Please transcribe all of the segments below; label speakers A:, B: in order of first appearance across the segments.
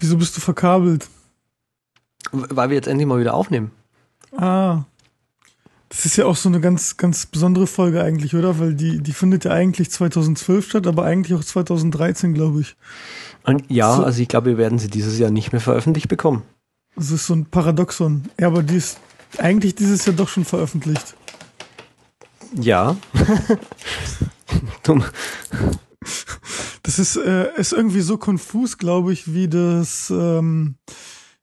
A: Wieso bist du verkabelt?
B: Weil wir jetzt endlich mal wieder aufnehmen.
A: Ah. Das ist ja auch so eine ganz, ganz besondere Folge eigentlich, oder? Weil die, die findet ja eigentlich 2012 statt, aber eigentlich auch 2013, glaube ich.
B: Und ja, so. also ich glaube, wir werden sie dieses Jahr nicht mehr veröffentlicht bekommen.
A: Das ist so ein Paradoxon. Ja, aber die ist eigentlich dieses Jahr doch schon veröffentlicht.
B: Ja. Dumm.
A: Das ist, äh, ist irgendwie so konfus, glaube ich, wie das, ähm,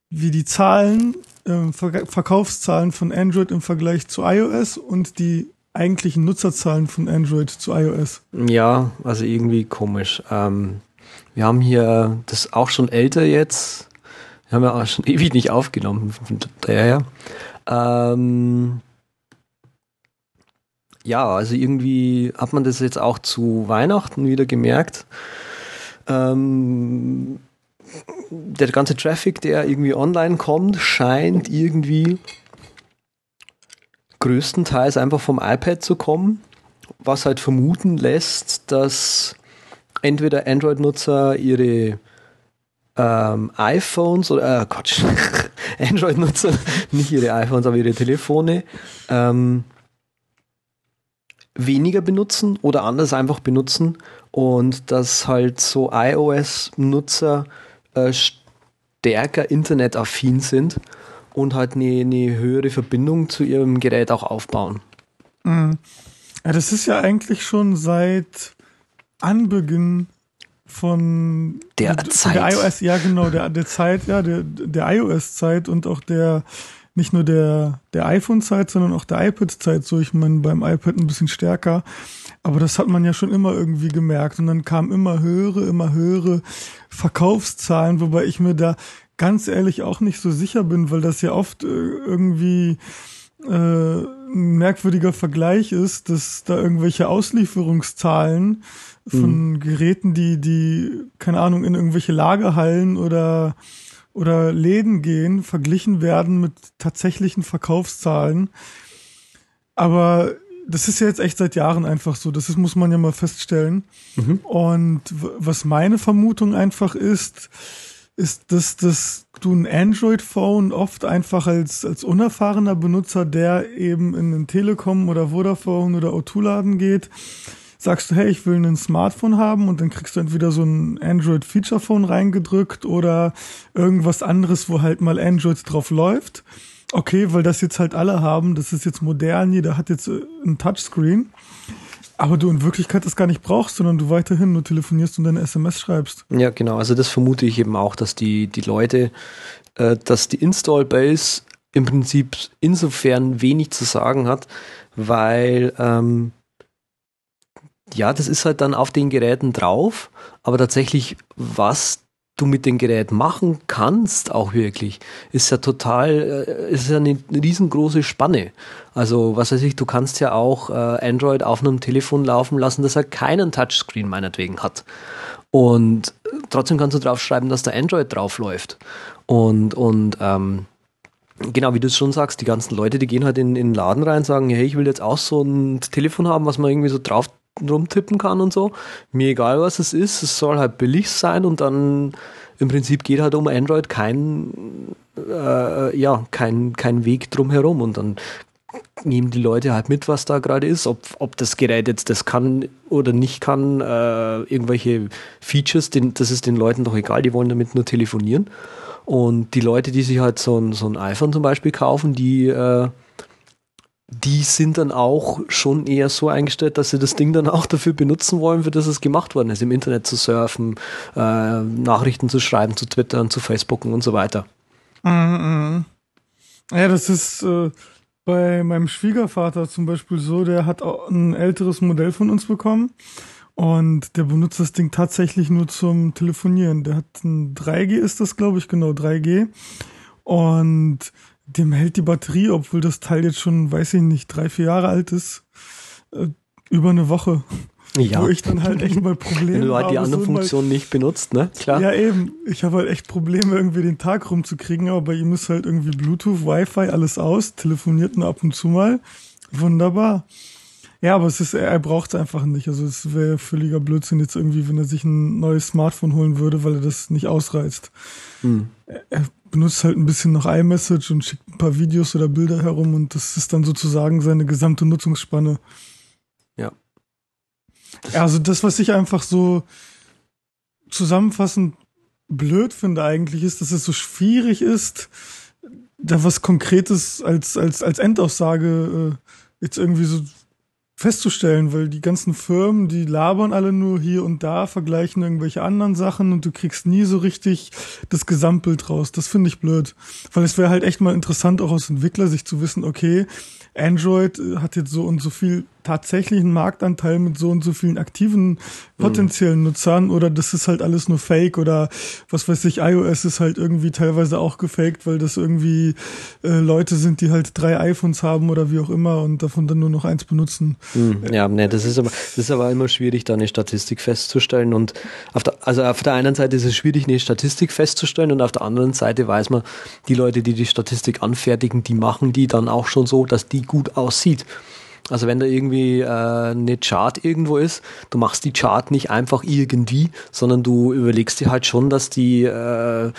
A: wie die Zahlen, äh, Ver Verkaufszahlen von Android im Vergleich zu iOS und die eigentlichen Nutzerzahlen von Android zu iOS.
B: Ja, also irgendwie komisch. Ähm, wir haben hier das auch schon älter jetzt. Wir haben ja auch schon ewig nicht aufgenommen. Daher. Ähm, ja, also irgendwie hat man das jetzt auch zu Weihnachten wieder gemerkt. Ähm, der ganze Traffic, der irgendwie online kommt, scheint irgendwie größtenteils einfach vom iPad zu kommen, was halt vermuten lässt, dass entweder Android-Nutzer ihre ähm, iPhones oder äh, Gott, Android-Nutzer, nicht ihre iPhones, aber ihre Telefone ähm, weniger benutzen oder anders einfach benutzen und dass halt so iOS-Nutzer äh, stärker internetaffin sind und halt eine, eine höhere Verbindung zu ihrem Gerät auch aufbauen.
A: Mhm. Ja, das ist ja eigentlich schon seit Anbeginn von
B: der, Zeit. Der
A: iOS, ja genau, der, der Zeit, ja, der, der iOS-Zeit und auch der nicht nur der, der iPhone-Zeit, sondern auch der iPad-Zeit, so ich meine beim iPad ein bisschen stärker. Aber das hat man ja schon immer irgendwie gemerkt. Und dann kamen immer höhere, immer höhere Verkaufszahlen, wobei ich mir da ganz ehrlich auch nicht so sicher bin, weil das ja oft äh, irgendwie äh, ein merkwürdiger Vergleich ist, dass da irgendwelche Auslieferungszahlen von mhm. Geräten, die, die, keine Ahnung, in irgendwelche Lagerhallen oder oder Läden gehen, verglichen werden mit tatsächlichen Verkaufszahlen. Aber das ist ja jetzt echt seit Jahren einfach so. Das ist, muss man ja mal feststellen. Mhm. Und was meine Vermutung einfach ist, ist, dass, dass du ein Android-Phone oft einfach als, als unerfahrener Benutzer, der eben in einen Telekom oder Vodafone oder O2-Laden geht, sagst du, hey, ich will ein Smartphone haben und dann kriegst du entweder so ein Android Feature Phone reingedrückt oder irgendwas anderes, wo halt mal Android drauf läuft. Okay, weil das jetzt halt alle haben, das ist jetzt modern, jeder hat jetzt äh, ein Touchscreen. Aber du in Wirklichkeit das gar nicht brauchst, sondern du weiterhin nur telefonierst und deine SMS schreibst.
B: Ja, genau. Also das vermute ich eben auch, dass die, die Leute, äh, dass die Install-Base im Prinzip insofern wenig zu sagen hat, weil ähm, ja, das ist halt dann auf den Geräten drauf, aber tatsächlich, was du mit dem Gerät machen kannst, auch wirklich, ist ja total, äh, ist ja eine riesengroße Spanne. Also, was weiß ich, du kannst ja auch äh, Android auf einem Telefon laufen lassen, das er keinen Touchscreen meinetwegen hat. Und trotzdem kannst du drauf schreiben, dass da Android drauf läuft. Und, und ähm, Genau, wie du es schon sagst, die ganzen Leute, die gehen halt in, in den Laden rein und sagen, hey, ich will jetzt auch so ein Telefon haben, was man irgendwie so drauf rumtippen kann und so. Mir egal, was es ist, es soll halt billig sein und dann im Prinzip geht halt um Android kein, äh, ja, kein, kein Weg drum herum und dann nehmen die Leute halt mit, was da gerade ist, ob, ob das Gerät jetzt das kann oder nicht kann, äh, irgendwelche Features, den, das ist den Leuten doch egal, die wollen damit nur telefonieren. Und die Leute, die sich halt so ein, so ein iPhone zum Beispiel kaufen, die äh, die sind dann auch schon eher so eingestellt, dass sie das Ding dann auch dafür benutzen wollen, für das es gemacht worden ist, im Internet zu surfen, äh, Nachrichten zu schreiben, zu twittern, zu Facebooken und so weiter.
A: Mhm. Ja, das ist äh, bei meinem Schwiegervater zum Beispiel so, der hat auch ein älteres Modell von uns bekommen und der benutzt das Ding tatsächlich nur zum Telefonieren. Der hat ein 3G ist das, glaube ich, genau, 3G. Und dem hält die Batterie, obwohl das Teil jetzt schon, weiß ich nicht, drei, vier Jahre alt ist, äh, über eine Woche.
B: Ja.
A: Wo ich dann halt echt mal Probleme
B: habe. Wenn du
A: halt
B: die andere so Funktion mal, nicht benutzt, ne?
A: Klar. Ja, eben. Ich habe halt echt Probleme, irgendwie den Tag rumzukriegen, aber bei ihm ist halt irgendwie Bluetooth, Wi-Fi, alles aus, telefoniert nur ab und zu mal. Wunderbar. Ja, aber es ist, er braucht es einfach nicht. Also es wäre völliger Blödsinn jetzt irgendwie, wenn er sich ein neues Smartphone holen würde, weil er das nicht ausreizt. Hm. Er benutzt halt ein bisschen noch iMessage und schickt ein paar Videos oder Bilder herum und das ist dann sozusagen seine gesamte Nutzungsspanne.
B: Ja.
A: also das, was ich einfach so zusammenfassend blöd finde eigentlich, ist, dass es so schwierig ist, da was Konkretes als, als, als Endaussage äh, jetzt irgendwie so festzustellen, weil die ganzen Firmen, die labern alle nur hier und da, vergleichen irgendwelche anderen Sachen und du kriegst nie so richtig das Gesamtbild raus. Das finde ich blöd. Weil es wäre halt echt mal interessant, auch aus Entwicklersicht zu wissen, okay, Android äh, hat jetzt so und so viel tatsächlichen Marktanteil mit so und so vielen aktiven potenziellen. Nutzern oder das ist halt alles nur Fake oder was weiß ich, iOS ist halt irgendwie teilweise auch gefaked, weil das irgendwie äh, Leute sind, die halt drei iPhones haben oder wie auch immer und davon dann nur noch eins benutzen.
B: Mhm. Ja, ne, das ist aber das ist aber immer schwierig, da eine Statistik festzustellen und auf der, also auf der einen Seite ist es schwierig, eine Statistik festzustellen und auf der anderen Seite weiß man, die Leute, die die Statistik anfertigen, die machen die dann auch schon so, dass die gut aussieht. Also wenn da irgendwie äh, eine Chart irgendwo ist, du machst die Chart nicht einfach irgendwie, sondern du überlegst dir halt schon, dass die äh,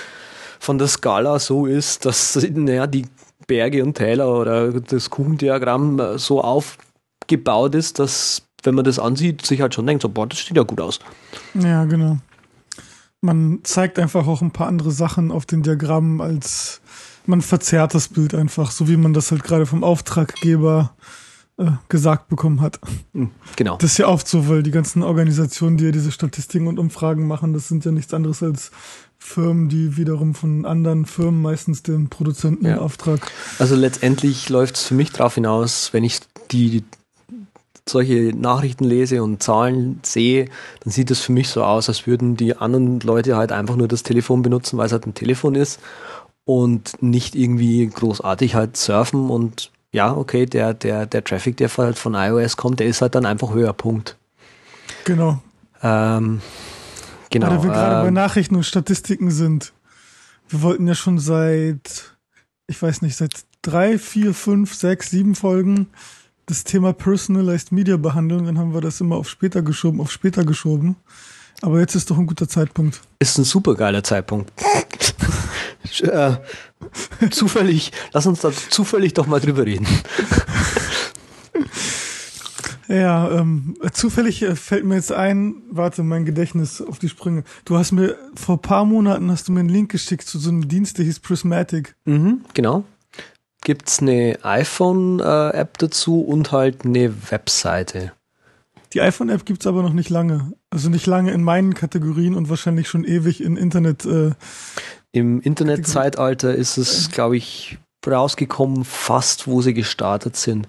B: von der Skala so ist, dass naja, die Berge und Täler oder das Kuchendiagramm äh, so aufgebaut ist, dass wenn man das ansieht, sich halt schon denkt, so, boah, das steht ja gut aus.
A: Ja, genau. Man zeigt einfach auch ein paar andere Sachen auf den Diagrammen, als man verzerrt das Bild einfach, so wie man das halt gerade vom Auftraggeber äh, gesagt bekommen hat.
B: Hm, genau.
A: Das ist ja oft so, weil die ganzen Organisationen, die ja diese Statistiken und Umfragen machen, das sind ja nichts anderes als Firmen, die wiederum von anderen Firmen meistens den Produzenten ja. Auftrag.
B: Also letztendlich läuft es für mich darauf hinaus, wenn ich die solche Nachrichten lese und Zahlen sehe, dann sieht es für mich so aus, als würden die anderen Leute halt einfach nur das Telefon benutzen, weil es halt ein Telefon ist und nicht irgendwie großartig halt surfen und ja, okay, der, der, der Traffic, der halt von iOS kommt, der ist halt dann einfach höher, Punkt.
A: Genau.
B: Ähm, genau.
A: Weil wir gerade ähm, bei Nachrichten und Statistiken sind. Wir wollten ja schon seit, ich weiß nicht, seit drei, vier, fünf, sechs, sieben Folgen das Thema Personalized Media behandeln. Dann haben wir das immer auf später geschoben, auf später geschoben. Aber jetzt ist doch ein guter Zeitpunkt.
B: Ist ein super geiler Zeitpunkt. Äh, zufällig, lass uns da zufällig doch mal drüber reden.
A: Ja, ähm, zufällig äh, fällt mir jetzt ein, warte, mein Gedächtnis auf die Sprünge. Du hast mir, vor paar Monaten hast du mir einen Link geschickt zu so einem Dienst, der hieß Prismatic.
B: Mhm, genau. Gibt's eine iPhone-App dazu und halt eine Webseite.
A: Die iPhone-App gibt's aber noch nicht lange. Also nicht lange in meinen Kategorien und wahrscheinlich schon ewig in Internet. Äh,
B: Im Internetzeitalter ist es, glaube ich, rausgekommen, fast wo sie gestartet sind.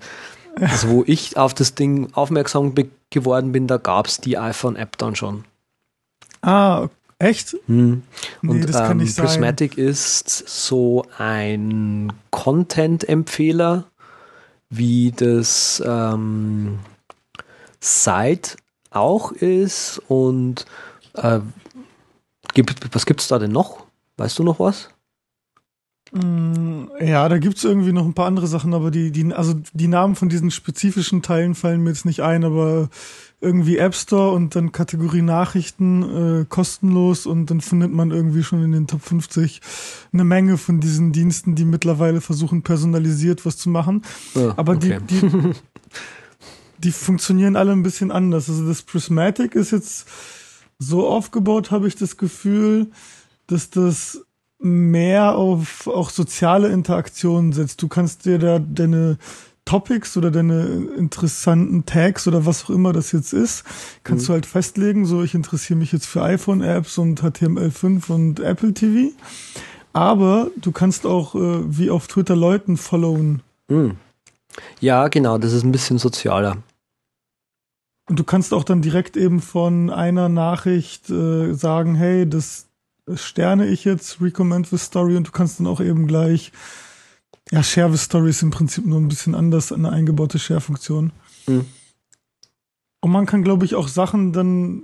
B: Also wo ich auf das Ding aufmerksam geworden bin, da gab's die iPhone-App dann schon.
A: Ah, echt?
B: Hm. Und nee, ähm, Prismatic ist so ein Content-Empfehler, wie das ähm, Site auch ist und äh, gibt, was gibt es da denn noch? Weißt du noch was?
A: Mm, ja, da gibt es irgendwie noch ein paar andere Sachen, aber die, die, also die Namen von diesen spezifischen Teilen fallen mir jetzt nicht ein, aber irgendwie App Store und dann Kategorie Nachrichten äh, kostenlos und dann findet man irgendwie schon in den Top 50 eine Menge von diesen Diensten, die mittlerweile versuchen, personalisiert was zu machen.
B: Oh,
A: aber
B: okay.
A: die, die, die funktionieren alle ein bisschen anders. Also das Prismatic ist jetzt so aufgebaut, habe ich das Gefühl, dass das mehr auf auch soziale Interaktionen setzt. Du kannst dir da deine Topics oder deine interessanten Tags oder was auch immer das jetzt ist, kannst mhm. du halt festlegen, so ich interessiere mich jetzt für iPhone-Apps und HTML5 und Apple TV. Aber du kannst auch äh, wie auf Twitter Leuten followen.
B: Mhm. Ja, genau, das ist ein bisschen sozialer.
A: Und du kannst auch dann direkt eben von einer Nachricht äh, sagen, hey, das sterne ich jetzt, recommend the story und du kannst dann auch eben gleich, ja, share the story ist im Prinzip nur ein bisschen anders, eine eingebaute Share-Funktion. Mhm. Und man kann, glaube ich, auch Sachen dann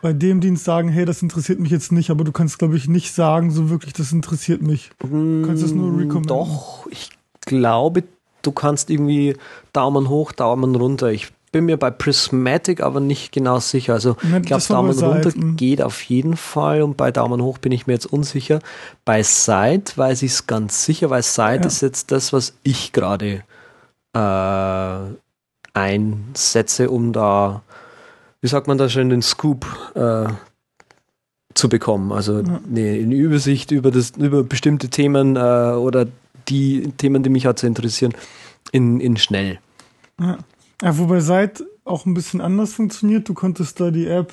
A: bei dem Dienst sagen, hey, das interessiert mich jetzt nicht, aber du kannst, glaube ich, nicht sagen, so wirklich, das interessiert mich. Du kannst es nur
B: hm, recommenden. Doch, ich glaube, du kannst irgendwie Daumen hoch, Daumen runter. Ich bin mir bei Prismatic aber nicht genau sicher. Also ich glaube, Daumen runter
A: Side, mm.
B: geht auf jeden Fall und bei Daumen hoch bin ich mir jetzt unsicher. Bei Side weiß ich es ganz sicher, weil Side
A: Ja.
B: ist jetzt das, was ich gerade äh, einsetze, um da, wie sagt man da schön, den Scoop äh, zu bekommen. Also
A: Ja.
B: eine, eine Übersicht über, das, über bestimmte Themen äh, oder die Themen, die mich halt so interessieren, in, in schnell.
A: Ja. Ja, wobei Site auch ein bisschen anders funktioniert. Du konntest da die App,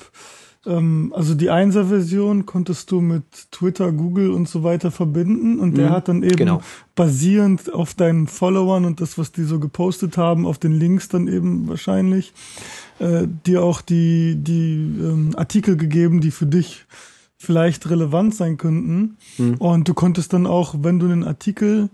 A: ähm, also die 1er-Version konntest du mit Twitter, Google und so weiter verbinden und der
B: Mhm,
A: hat dann eben
B: genau.
A: basierend auf deinen Followern und das, was die so gepostet haben, auf den Links dann eben wahrscheinlich, äh, dir auch die, die ähm, Artikel gegeben, die für dich vielleicht relevant sein könnten.
B: Mhm.
A: Und du konntest dann auch, wenn du einen Artikel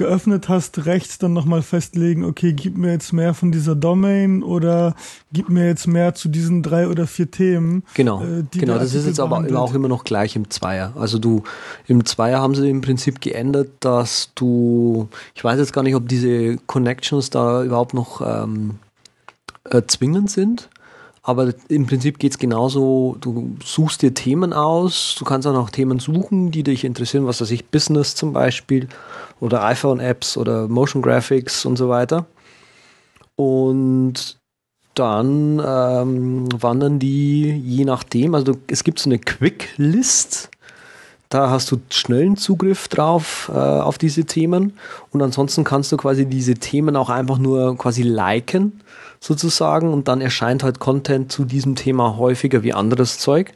A: geöffnet hast, rechts dann nochmal festlegen, okay, gib mir jetzt mehr von dieser Domain oder gib mir jetzt mehr zu diesen drei oder vier Themen.
B: Genau,
A: äh,
B: genau. Das ist jetzt aber auch immer noch gleich im Zweier. Also du, im Zweier haben sie im Prinzip geändert, dass du, ich weiß jetzt gar nicht, ob diese Connections da überhaupt noch ähm, äh, zwingend sind. Aber im Prinzip geht's genauso, du suchst dir Themen aus, du kannst auch noch Themen suchen, die dich interessieren, was weiß ich, Business zum Beispiel oder iPhone-Apps oder Motion Graphics und so weiter. Und dann ähm, wandern die je nachdem, also es gibt so eine Quick-List, da hast du schnellen Zugriff drauf äh, auf diese Themen und ansonsten kannst du quasi diese Themen auch einfach nur quasi liken sozusagen und dann erscheint halt Content zu diesem Thema häufiger wie anderes Zeug.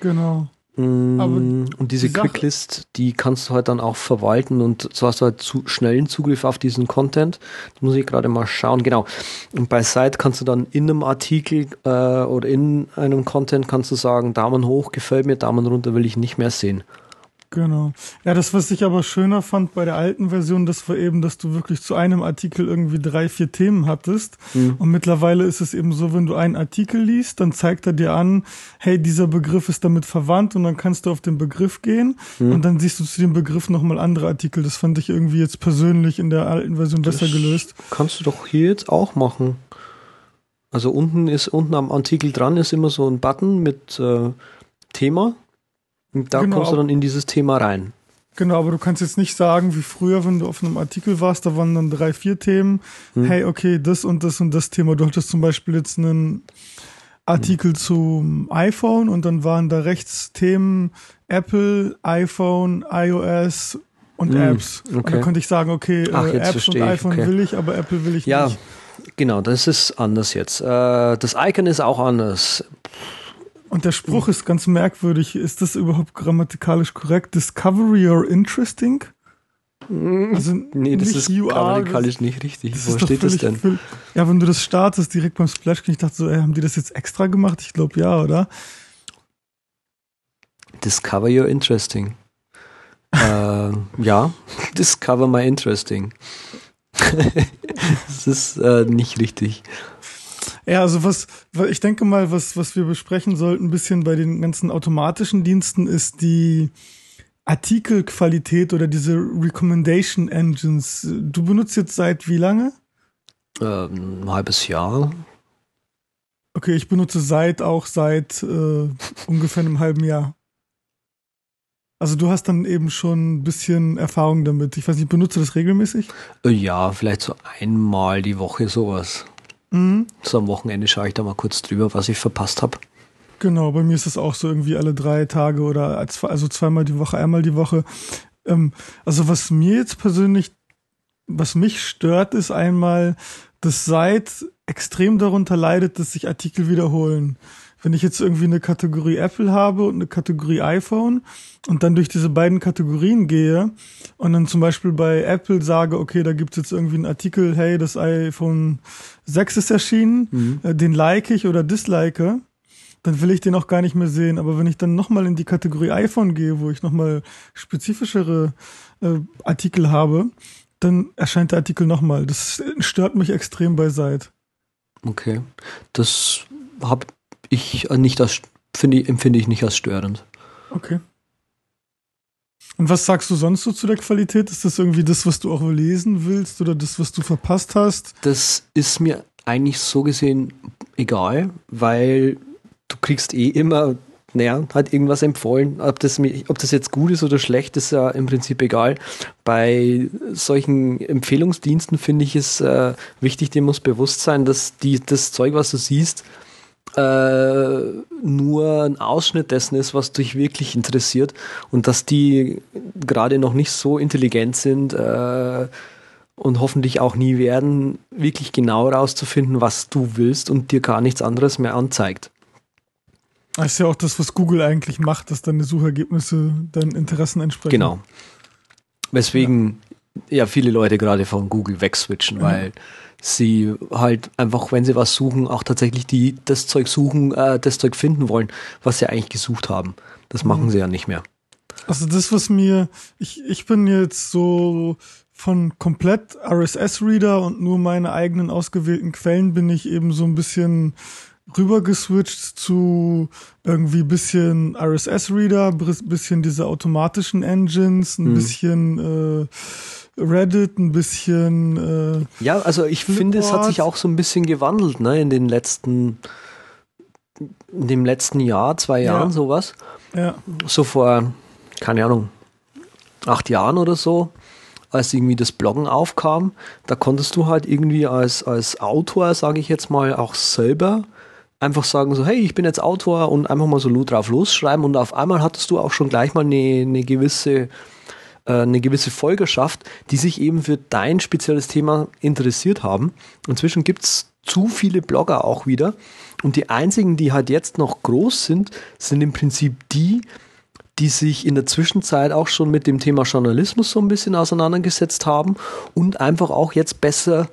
A: Genau.
B: Mm,
A: Aber
B: und diese
A: die
B: Quicklist, die kannst du halt dann auch verwalten und so hast du halt zu schnellen Zugriff auf diesen Content. Das muss ich gerade mal schauen. Genau. Und bei Site kannst du dann in einem Artikel äh, oder in einem Content kannst du sagen, Daumen hoch, gefällt mir, Daumen runter will ich nicht mehr sehen.
A: Genau. Ja, das, was ich aber schöner fand bei der alten Version, das war eben, dass du wirklich zu einem Artikel irgendwie drei, vier Themen hattest.
B: Mhm.
A: Und mittlerweile ist es eben so, wenn du einen Artikel liest, dann zeigt er dir an, hey, dieser Begriff ist damit verwandt und dann kannst du auf den Begriff gehen
B: Mhm.
A: und dann siehst du zu dem Begriff nochmal andere Artikel. Das fand ich irgendwie jetzt persönlich in der alten Version besser
B: Das
A: gelöst.
B: Kannst du doch hier jetzt auch machen. Also unten ist, unten am Artikel dran ist immer so ein Button mit äh, Thema. Und da
A: Genau,
B: kommst du dann in dieses Thema rein.
A: Genau, aber du kannst jetzt nicht sagen, wie früher, wenn du auf einem Artikel warst, da waren dann drei, vier Themen.
B: Hm.
A: Hey, okay, das und das und das Thema. Du hattest zum Beispiel jetzt einen Artikel
B: Hm.
A: zum iPhone und dann waren da rechts Themen Apple, iPhone, iOS und
B: Hm,
A: Apps. Und
B: okay.
A: dann konnte ich sagen, okay,
B: Ach,
A: äh, Apps und iPhone
B: okay.
A: will ich, aber Apple will ich
B: Ja,
A: nicht.
B: genau, das ist anders jetzt. Äh, das Icon ist auch anders.
A: Und der Spruch ist ganz merkwürdig. Ist das überhaupt grammatikalisch korrekt? Discovery or interesting? Also
B: Nee, das ist grammatikalisch nicht richtig.
A: Das
B: Wo steht das denn?
A: völlig- Ja, wenn du das startest direkt beim Splash, ich dachte so, ey, haben die das jetzt extra gemacht? Ich glaube ja, oder?
B: Discover your interesting. äh, ja, discover my interesting. das ist äh, nicht richtig.
A: Ja, also was, wa- ich denke mal, was, was wir besprechen sollten, ein bisschen bei den ganzen automatischen Diensten, ist die Artikelqualität oder diese Recommendation Engines. Du benutzt jetzt seit wie lange?
B: Ähm, ein halbes Jahr.
A: Okay, ich benutze seit auch seit äh, ungefähr einem halben Jahr. Also du hast dann eben schon ein bisschen Erfahrung damit. Ich weiß nicht, benutzt du das regelmäßig?
B: Äh, ja, vielleicht so einmal die Woche sowas.
A: Mhm.
B: So am Wochenende schaue ich da mal kurz drüber, was ich verpasst habe.
A: Genau, bei mir ist es auch so irgendwie alle drei Tage oder als- also zweimal die Woche, einmal die Woche. Ähm, also was mir jetzt persönlich, was mich stört, ist einmal, dass Site extrem darunter leidet, dass sich Artikel wiederholen. Wenn ich jetzt irgendwie eine Kategorie Apple habe und eine Kategorie iPhone und dann durch diese beiden Kategorien gehe und dann zum Beispiel bei Apple sage, okay, da gibt's jetzt irgendwie einen Artikel, hey, das iPhone 6 ist erschienen, äh, den like ich oder dislike, dann will ich den auch gar nicht mehr sehen. Aber wenn ich dann nochmal in die Kategorie iPhone gehe, wo ich nochmal spezifischere äh, Artikel habe, dann erscheint der Artikel nochmal. Das stört mich extrem bei.
B: Okay. Das habe ich äh, nicht als, finde empfinde ich nicht als störend.
A: Okay. Und was sagst du sonst so zu der Qualität? Ist das irgendwie das, was du auch lesen willst oder das, was du verpasst hast?
B: Das ist mir eigentlich so gesehen egal, weil du kriegst eh immer, naja, hat irgendwas empfohlen. Ob das, ob das jetzt gut ist oder schlecht, ist ja im Prinzip egal. Bei solchen Empfehlungsdiensten finde ich es äh, wichtig, dem muss bewusst sein, dass die, das Zeug, was du siehst, äh, nur ein Ausschnitt dessen ist, was dich wirklich interessiert und dass die gerade noch nicht so intelligent sind äh, und hoffentlich auch nie werden, wirklich genau rauszufinden, was du willst und dir gar nichts anderes mehr anzeigt.
A: Das ist ja auch das, was Google eigentlich macht, dass deine Suchergebnisse deinen Interessen entsprechen.
B: Genau. Weswegen ja, ja viele Leute gerade von Google wegswitchen, mhm. weil sie halt einfach, wenn sie was suchen, auch tatsächlich die, das Zeug suchen, äh, das Zeug finden wollen, was sie eigentlich gesucht haben. Das machen mhm. sie ja nicht mehr.
A: Also das, was mir, ich, ich bin jetzt so von komplett RSS-Reader und nur meine eigenen ausgewählten Quellen bin ich eben so ein bisschen rübergeswitcht zu irgendwie bisschen RSS-Reader, bisschen diese automatischen Engines, ein mhm. bisschen äh, Reddit, ein bisschen. Äh,
B: ja, also ich Flipboard. finde, es hat sich auch so ein bisschen gewandelt, ne, in den letzten, in dem letzten Jahr, zwei Jahren, ja. sowas.
A: Ja.
B: So vor, keine Ahnung, acht Jahren oder so, als irgendwie das Bloggen aufkam, da konntest du halt irgendwie als, als Autor, sage ich jetzt mal, auch selber einfach sagen so, hey, ich bin jetzt Autor und einfach mal so drauf losschreiben und auf einmal hattest du auch schon gleich mal eine, eine gewisse eine gewisse Folgerschaft, die sich eben für dein spezielles Thema interessiert haben. Inzwischen gibt es zu viele Blogger auch wieder. Und die einzigen, die halt jetzt noch groß sind, sind im Prinzip die, die sich in der Zwischenzeit auch schon mit dem Thema Journalismus so ein bisschen auseinandergesetzt haben und einfach auch jetzt besser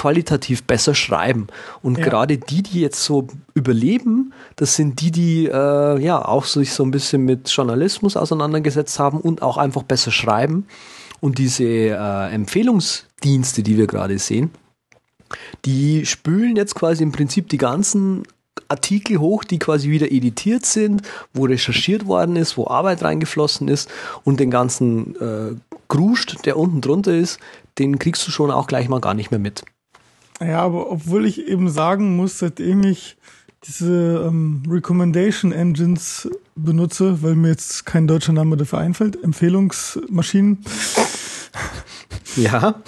B: qualitativ besser schreiben. Und ja. gerade die, die jetzt so überleben, das sind die, die äh, ja auch sich so ein bisschen mit Journalismus auseinandergesetzt haben und auch einfach besser schreiben. Und diese äh, Empfehlungsdienste, die wir gerade sehen, die spülen jetzt quasi im Prinzip die ganzen Artikel hoch, die quasi wieder editiert sind, wo recherchiert worden ist, wo Arbeit reingeflossen ist und den ganzen äh, Gruscht, der unten drunter ist, den kriegst du schon auch gleich mal gar nicht mehr mit.
A: Ja, aber obwohl ich eben sagen muss, seitdem ich diese ähm, Recommendation Engines benutze, weil mir jetzt kein deutscher Name dafür einfällt, Empfehlungsmaschinen.
B: Ja.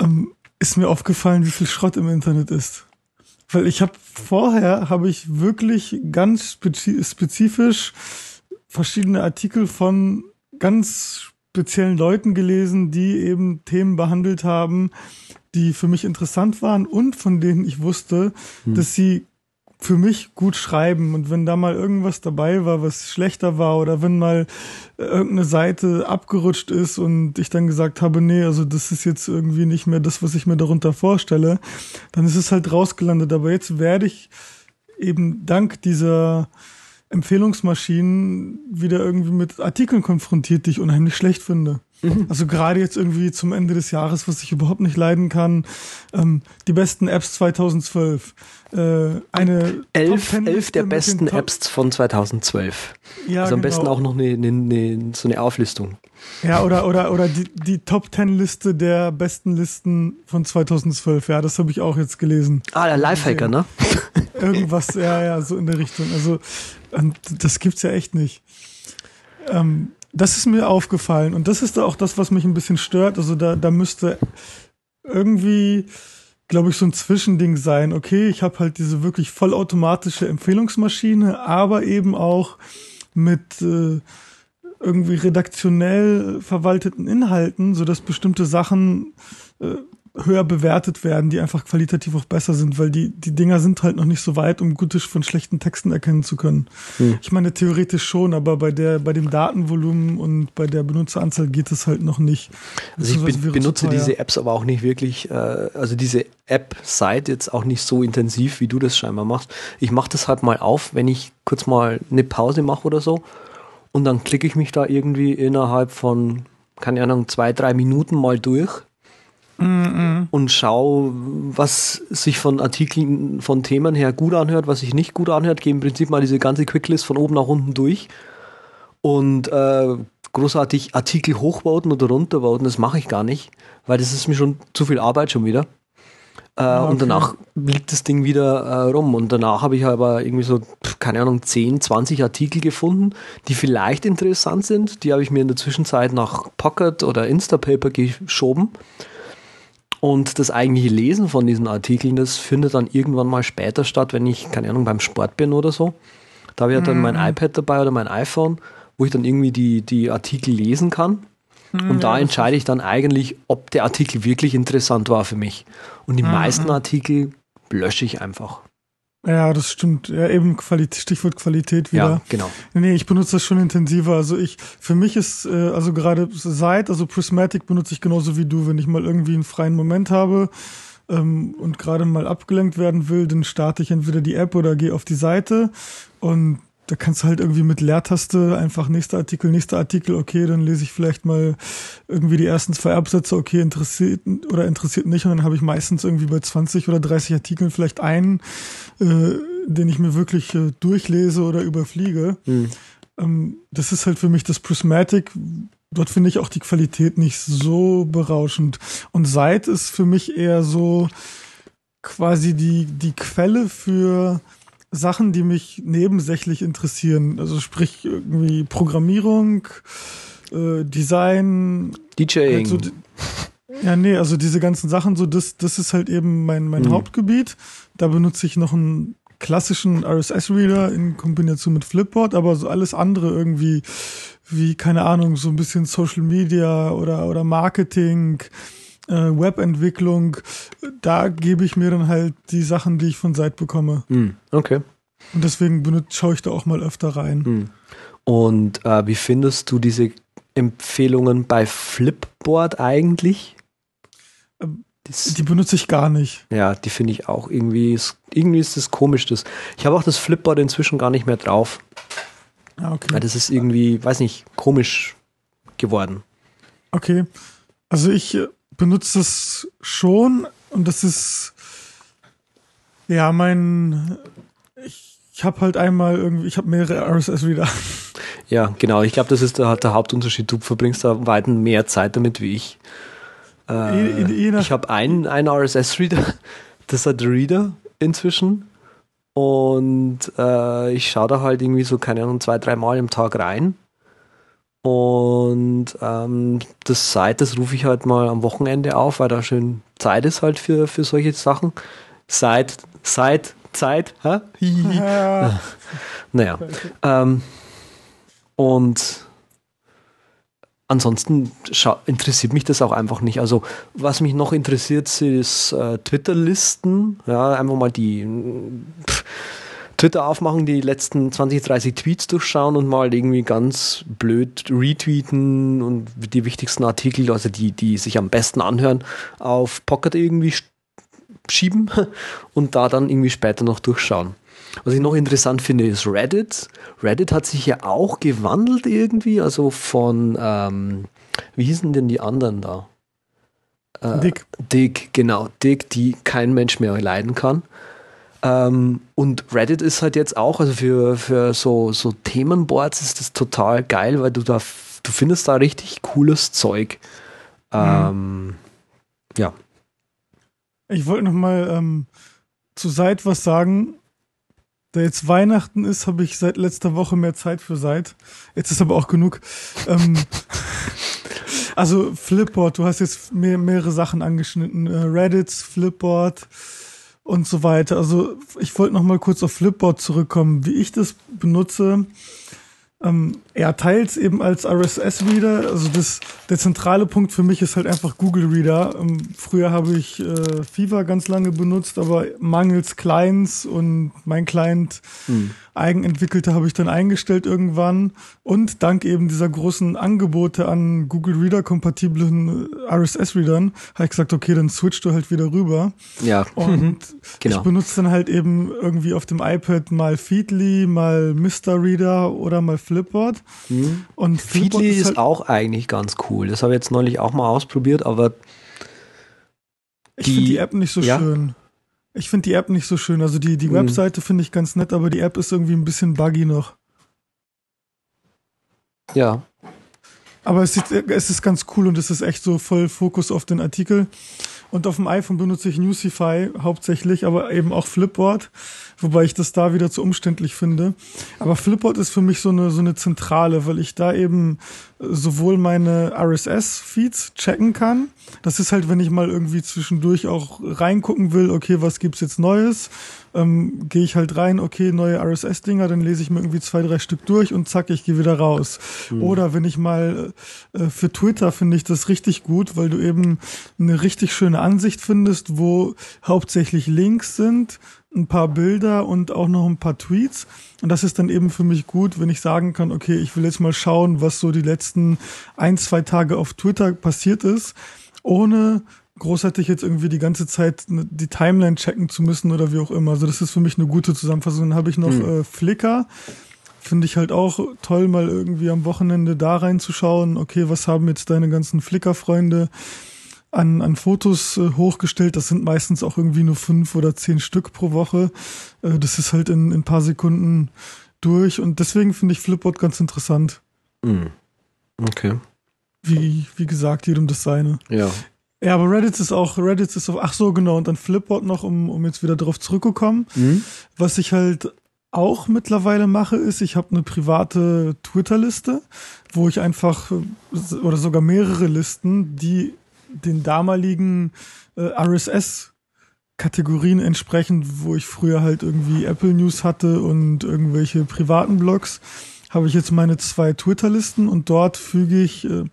A: ähm, ist mir aufgefallen, wie viel Schrott im Internet ist. Weil ich habe vorher habe ich wirklich ganz spezifisch verschiedene Artikel von ganz speziellen Leuten gelesen, die eben Themen behandelt haben, die für mich interessant waren und von denen ich wusste, hm. dass sie für mich gut schreiben. Und wenn da mal irgendwas dabei war, was schlechter war, oder wenn mal irgendeine Seite abgerutscht ist und ich dann gesagt habe, nee, also das ist jetzt irgendwie nicht mehr das, was ich mir darunter vorstelle, dann ist es halt rausgelandet. Aber jetzt werde ich eben dank dieser Empfehlungsmaschinen wieder irgendwie mit Artikeln konfrontiert, die ich unheimlich schlecht finde. Mhm. Also gerade jetzt irgendwie zum Ende des Jahres, was ich überhaupt nicht leiden kann, ähm, die besten Apps 2012. Äh, eine
B: elf, elf der besten Apps von 2012. Ja, also am genau. besten auch noch eine, eine, eine, so eine Auflistung.
A: Ja, oder, oder, oder die, die Top Ten Liste der besten Listen von 2012. Ja, das habe ich auch jetzt gelesen.
B: Ah, der Lifehacker, ne?
A: Irgendwas, ja, ja, so in der Richtung. Also, das gibt's ja echt nicht. Ähm, das ist mir aufgefallen und das ist auch das, was mich ein bisschen stört. Also da, da müsste irgendwie, glaube ich, so ein Zwischending sein. Okay, ich habe halt diese wirklich vollautomatische Empfehlungsmaschine, aber eben auch mit äh, irgendwie redaktionell verwalteten Inhalten, so dass bestimmte Sachen äh, höher bewertet werden, die einfach qualitativ auch besser sind, weil die, die Dinger sind halt noch nicht so weit, um gute von schlechten Texten erkennen zu können. Hm. Ich meine, theoretisch schon, aber bei der, bei dem Datenvolumen und bei der Benutzeranzahl geht es halt noch nicht.
B: Also ich be benutze diese Apps aber auch nicht wirklich, äh, also diese App-Site jetzt auch nicht so intensiv, wie du das scheinbar machst. Ich mache das halt mal auf, wenn ich kurz mal eine Pause mache oder so. Und dann klicke ich mich da irgendwie innerhalb von, keine Ahnung, zwei, drei Minuten mal durch Mhm. und schau, was sich von Artikeln, von Themen her gut anhört, was sich nicht gut anhört, gehe im Prinzip mal diese ganze Quicklist von oben nach unten durch und äh, großartig Artikel hochbauten oder runterbauten, das mache ich gar nicht, weil das ist mir schon zu viel Arbeit schon wieder. Äh, okay. Und danach liegt das Ding wieder äh, rum. Und danach habe ich aber irgendwie so, keine Ahnung, 10, 20 Artikel gefunden, die vielleicht interessant sind. Die habe ich mir in der Zwischenzeit nach Pocket oder Instapaper geschoben. Und das eigentliche Lesen von diesen Artikeln, das findet dann irgendwann mal später statt, wenn ich, keine Ahnung, beim Sport bin oder so. Da habe ich mhm. dann mein mhm. iPad dabei oder mein iPhone, wo ich dann irgendwie die, die Artikel lesen kann. Mhm, und da entscheide ich dann eigentlich, ob der Artikel wirklich interessant war für mich. Und die mhm. meisten Artikel lösche ich einfach.
A: Ja, das stimmt. Ja, eben Qualität, Stichwort Qualität wieder. Ja,
B: genau.
A: Nee, ich benutze das schon intensiver. Also ich, für mich ist, äh, also gerade Site, also Prismatic benutze ich genauso wie du, wenn ich mal irgendwie einen freien Moment habe ähm, und gerade mal abgelenkt werden will, dann starte ich entweder die App oder gehe auf die Seite und da kannst du halt irgendwie mit Leertaste einfach nächster Artikel, nächster Artikel, okay, dann lese ich vielleicht mal irgendwie die ersten zwei Absätze, okay, interessiert oder interessiert nicht und dann habe ich meistens irgendwie bei 20 oder 30 Artikeln vielleicht einen, äh, den ich mir wirklich äh, durchlese oder überfliege. Mhm. Ähm, das ist halt für mich das Prismatic. Dort finde ich auch die Qualität nicht so berauschend. Und Site ist für mich eher so quasi die, die Quelle für Sachen, die mich nebensächlich interessieren. Also sprich irgendwie Programmierung, äh, Design,
B: DJing. Halt so,
A: ja, nee, also diese ganzen Sachen, so das, das ist halt eben mein, mein mhm. Hauptgebiet. Da benutze ich noch einen klassischen RSS-Reader in Kombination mit Flipboard, aber so alles andere irgendwie, wie, keine Ahnung, so ein bisschen Social Media oder, oder Marketing, äh, Webentwicklung, da gebe ich mir dann halt die Sachen, die ich von Site bekomme.
B: Mm, okay.
A: Und deswegen schaue ich da auch mal öfter rein.
B: Mm. Und äh, wie findest du diese Empfehlungen bei Flipboard eigentlich?
A: Ähm, die benutze ich gar nicht.
B: Ja, die finde ich auch irgendwie, irgendwie ist das komisch. Das, ich habe auch das Flipboard inzwischen gar nicht mehr drauf. Ah, okay. Weil das ist irgendwie, weiß nicht, komisch geworden.
A: Okay. Also ich äh, benutze es schon und das ist ja mein ich, ich habe halt einmal irgendwie ich habe mehrere RSS Reader.
B: Ja, genau. Ich glaube, das ist der, der, Hauptunterschied. Du verbringst da weit mehr Zeit damit wie ich. Äh, je, je ich habe einen, einen RSS Reader, das hat Reader inzwischen und äh, ich schaue da halt irgendwie so keine Ahnung zwei drei Mal im Tag rein und ähm, das Site, das rufe ich halt mal am Wochenende auf, weil da schön Zeit ist halt für, für solche Sachen. Site, Site, Zeit, hä? Ja. naja. Ähm, und ansonsten interessiert mich das auch einfach nicht. Also, was mich noch interessiert, ist äh, Twitter-Listen. Ja, einfach mal die. Pff, Twitter aufmachen, die letzten 20, 30 Tweets durchschauen und mal irgendwie ganz blöd retweeten und die wichtigsten Artikel, also die, die sich am besten anhören, auf Pocket irgendwie schieben und da dann irgendwie später noch durchschauen. Was ich noch interessant finde, ist Reddit. Reddit hat sich ja auch gewandelt irgendwie, also von, ähm, wie hießen denn die anderen da?
A: Äh, Dick.
B: Dick, genau. Dick, die kein Mensch mehr leiden kann. Ähm, und Reddit ist halt jetzt auch, also für, für so, so Themenboards ist das total geil, weil du da, du findest da richtig cooles Zeug. Ähm, mhm. Ja.
A: Ich wollte noch mal ähm, zu Seit was sagen. Da jetzt Weihnachten ist, habe ich seit letzter Woche mehr Zeit für Seit. Jetzt ist aber auch genug. ähm, also Flipboard, du hast jetzt mehr, mehrere Sachen angeschnitten. Äh, Reddits, Flipboard, und so weiter. Also ich wollte noch mal kurz auf Flipboard zurückkommen, wie ich das benutze. Ähm, ja, teils eben als RSS-Reader. Also das, der zentrale Punkt für mich ist halt einfach Google Reader. Ähm, früher habe ich äh, Fever ganz lange benutzt, aber mangels Clients und mein Client hm. eigenentwickelte habe ich dann eingestellt irgendwann. Und dank eben dieser großen Angebote an Google Reader kompatiblen äh, RSS-Readern habe ich gesagt, okay, dann switchst du halt wieder rüber.
B: Ja.
A: Und genau. ich benutze dann halt eben irgendwie auf dem iPad mal Feedly, mal Mr. Reader oder mal Flipboard.
B: Mhm. Und Feedly ist, halt ist auch eigentlich ganz cool. Das habe ich jetzt neulich auch mal ausprobiert, aber
A: ich finde die App nicht so ja? schön. Ich finde die App nicht so schön. Also die, die mhm. Webseite finde ich ganz nett, aber die App ist irgendwie ein bisschen buggy noch.
B: Ja.
A: Aber es, sieht, es ist ganz cool und es ist echt so voll Fokus auf den Artikel. Und auf dem iPhone benutze ich Newsify hauptsächlich, aber eben auch Flipboard, wobei ich das da wieder zu umständlich finde. Aber Flipboard ist für mich so eine, so eine Zentrale, weil ich da eben sowohl meine RSS-Feeds checken kann. Das ist halt, wenn ich mal irgendwie zwischendurch auch reingucken will, okay, was gibt's jetzt Neues? Ähm, gehe ich halt rein, okay, neue RSS-Dinger, dann lese ich mir irgendwie zwei, drei Stück durch und zack, ich gehe wieder raus. Mhm. Oder wenn ich mal äh, für Twitter finde ich das richtig gut, weil du eben eine richtig schöne Ansicht findest, wo hauptsächlich Links sind, ein paar Bilder und auch noch ein paar Tweets. Und das ist dann eben für mich gut, wenn ich sagen kann, okay, ich will jetzt mal schauen, was so die letzten ein, zwei Tage auf Twitter passiert ist, ohne großartig jetzt irgendwie die ganze Zeit die Timeline checken zu müssen oder wie auch immer. Also das ist für mich eine gute Zusammenfassung. Dann habe ich noch mhm. äh, Flickr. Finde ich halt auch toll, mal irgendwie am Wochenende da reinzuschauen. Okay, was haben jetzt deine ganzen Flickr-Freunde an, an Fotos äh, hochgestellt. Das sind meistens auch irgendwie nur fünf oder zehn Stück pro Woche. Äh, das ist halt in, in ein paar Sekunden durch und deswegen finde ich Flipboard ganz interessant.
B: Mm. Okay.
A: Wie, wie gesagt, jedem das seine.
B: Ja.
A: Ja, aber Reddit ist auch, Reddit ist so, ach so, genau, und dann Flipboard noch, um, um jetzt wieder darauf zurückzukommen. Mhm. Was ich halt auch mittlerweile mache, ist, ich habe eine private Twitter-Liste, wo ich einfach, äh, oder sogar mehrere Listen, die den damaligen äh, RSS Kategorien entsprechend, wo ich früher halt irgendwie Apple News hatte und irgendwelche privaten Blogs, habe ich jetzt meine zwei Twitter-Listen und dort füge ich äh,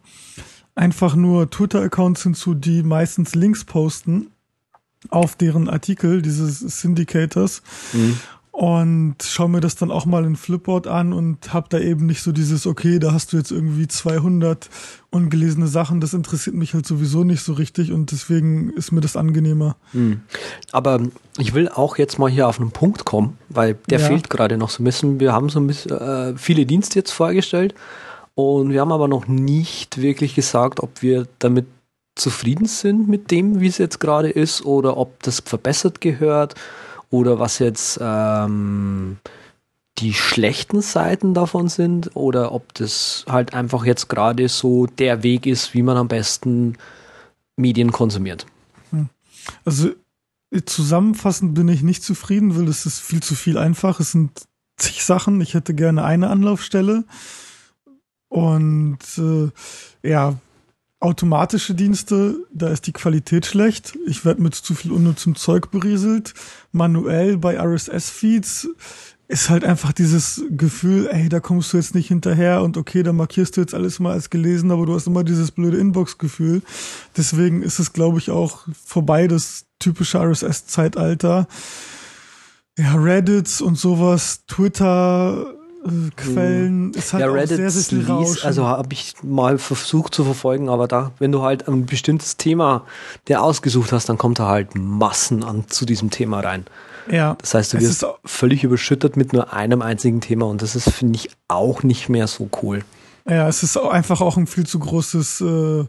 A: einfach nur Twitter-Accounts hinzu, die meistens Links posten auf deren Artikel dieses Syndicators. Mhm und schaue mir das dann auch mal in Flipboard an und habe da eben nicht so dieses, okay, da hast du jetzt irgendwie 200 ungelesene Sachen, das interessiert mich halt sowieso nicht so richtig und deswegen ist mir das angenehmer.
B: Mhm. Aber ich will auch jetzt mal hier auf einen Punkt kommen, weil der ja. fehlt gerade noch so ein bisschen. Wir haben so ein bisschen äh, viele Dienste jetzt vorgestellt und wir haben aber noch nicht wirklich gesagt, ob wir damit zufrieden sind mit dem, wie es jetzt gerade ist oder ob das verbessert gehört oder was jetzt ähm, die schlechten Seiten davon sind oder ob das halt einfach jetzt gerade so der Weg ist, wie man am besten Medien konsumiert. Hm.
A: Also zusammenfassend bin ich nicht zufrieden, weil es ist viel zu viel einfach. Es sind zig Sachen. Ich hätte gerne eine Anlaufstelle. Und äh, ja, automatische Dienste, da ist die Qualität schlecht. Ich werde mit zu viel unnützem Zeug berieselt. Manuell bei RSS-Feeds ist halt einfach dieses Gefühl, ey, da kommst du jetzt nicht hinterher und okay, da markierst du jetzt alles mal als gelesen, aber du hast immer dieses blöde Inbox-Gefühl. Deswegen ist es, glaube ich, auch vorbei, das typische RSS-Zeitalter. Ja, Reddits und sowas, Twitter, Quellen ist halt
B: ja, Reddit sehr, sehr viel Rauschen. Also habe ich mal versucht zu verfolgen, aber da, wenn du halt ein bestimmtes Thema dir ausgesucht hast, dann kommt da halt Massen an zu diesem Thema rein.
A: Ja.
B: Das heißt, du wirst völlig überschüttet mit nur einem einzigen Thema und das ist, finde ich, auch nicht mehr so cool.
A: Ja, es ist auch einfach auch ein viel zu großes äh,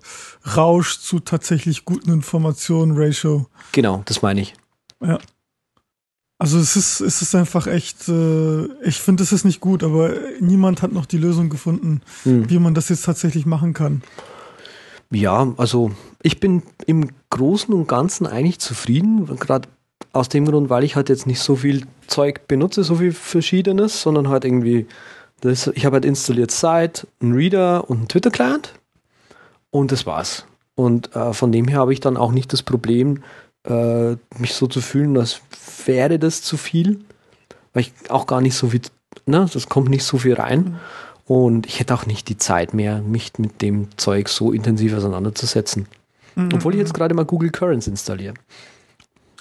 A: Rausch zu tatsächlich guten Informationen Ratio.
B: Genau, das meine ich.
A: Ja. Also es ist, es ist einfach echt, äh, ich finde, es ist nicht gut, aber niemand hat noch die Lösung gefunden, hm. wie man das jetzt tatsächlich machen kann.
B: Ja, also ich bin im Großen und Ganzen eigentlich zufrieden, gerade aus dem Grund, weil ich halt jetzt nicht so viel Zeug benutze, so viel Verschiedenes, sondern halt irgendwie, das, ich habe halt installiert Site, einen Reader und einen Twitter-Client und das war's. Und äh, von dem her habe ich dann auch nicht das Problem, äh, mich so zu fühlen, als wäre das zu viel, weil ich auch gar nicht so viel, ne, das kommt nicht so viel rein. Und ich hätte auch nicht die Zeit mehr, mich mit dem Zeug so intensiv auseinanderzusetzen. Mhm. Obwohl ich jetzt gerade mal Google Currents installiere.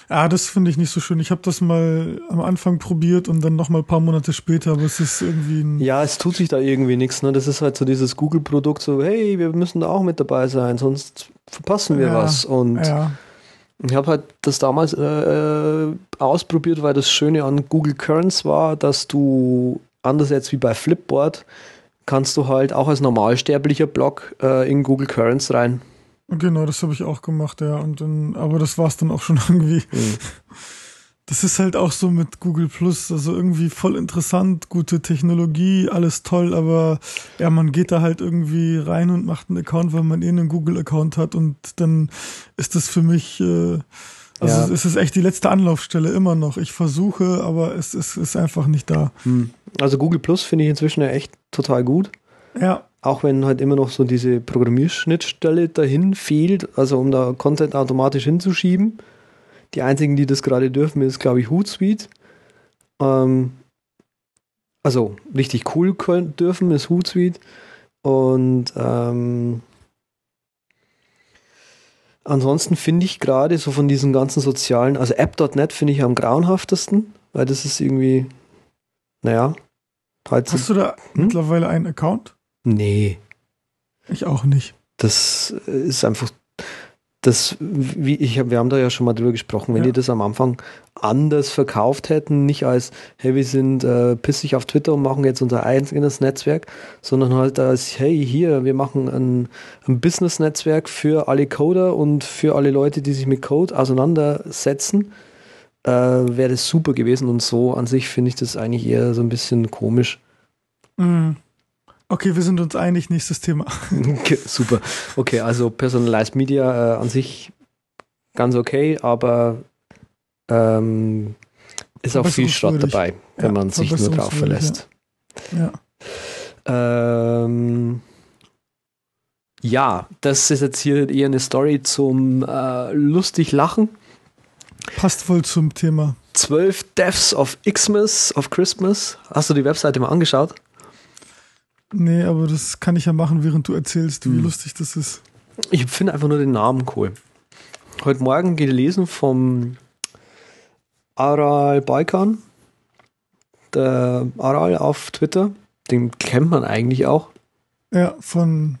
A: Ja, das finde ich nicht so schön. Ich habe das mal am Anfang probiert und dann noch mal ein paar Monate später, aber es ist irgendwie ein
B: Ja, es tut sich da irgendwie nichts. Ne? Das ist halt so dieses Google-Produkt, so hey, wir müssen da auch mit dabei sein, sonst verpassen wir ja, was. Und ja. Ich habe halt das damals äh, äh, ausprobiert, weil das Schöne an Google Currents war, dass du, anders jetzt wie bei Flipboard, kannst du halt auch als normalsterblicher Blog äh, in Google Currents rein.
A: Genau, das habe ich auch gemacht, ja. Und dann, aber das war es dann auch schon irgendwie. Mhm. Das ist halt auch so mit Google Plus, also irgendwie voll interessant, gute Technologie, alles toll, aber ja, man geht da halt irgendwie rein und macht einen Account, weil man eh einen Google-Account hat und dann ist das für mich, äh, also ja. es ist echt die letzte Anlaufstelle immer noch. Ich versuche, aber es, es ist einfach nicht da.
B: Hm. Also Google Plus finde ich inzwischen ja echt total gut.
A: Ja.
B: Auch wenn halt immer noch so diese Programmierschnittstelle dahin fehlt, also um da Content automatisch hinzuschieben. Die einzigen, die das gerade dürfen, ist, glaube ich, Hootsuite. Ähm, also richtig cool können, dürfen ist Hootsuite. Und ähm, ansonsten finde ich gerade so von diesen ganzen sozialen, also App.net finde ich am grauenhaftesten, weil das ist irgendwie, naja.
A: Halt Hast du da hm? mittlerweile einen Account?
B: Nee.
A: Ich auch nicht.
B: Das ist einfach das, wie ich, wir haben da ja schon mal drüber gesprochen, wenn ja. die das am Anfang anders verkauft hätten, nicht als, hey, wir sind äh, pissig auf Twitter und machen jetzt unser eigenes Netzwerk, sondern halt als, hey, hier, wir machen ein, ein Business-Netzwerk für alle Coder und für alle Leute, die sich mit Code auseinandersetzen, äh, wäre das super gewesen und so an sich finde ich das eigentlich eher so ein bisschen komisch.
A: Mhm. Okay, wir sind uns einig, nächstes Thema.
B: Okay, super. Okay, also Personalized Media äh, an sich ganz okay, aber ähm, ist auch viel Schrott dabei, wenn ja, man sich nur drauf verlässt.
A: Ja.
B: Ja. Ähm, ja, das ist jetzt hier eher eine Story zum äh, lustig Lachen.
A: Passt wohl zum Thema.
B: 12 Deaths of Xmas of Christmas. Hast du die Webseite mal angeschaut?
A: Nee, aber das kann ich ja machen, während du erzählst, wie hm. lustig das ist.
B: Ich finde einfach nur den Namen cool. Heute Morgen gelesen vom Aral Balkan. Der Aral auf Twitter. Den kennt man eigentlich auch.
A: Ja, von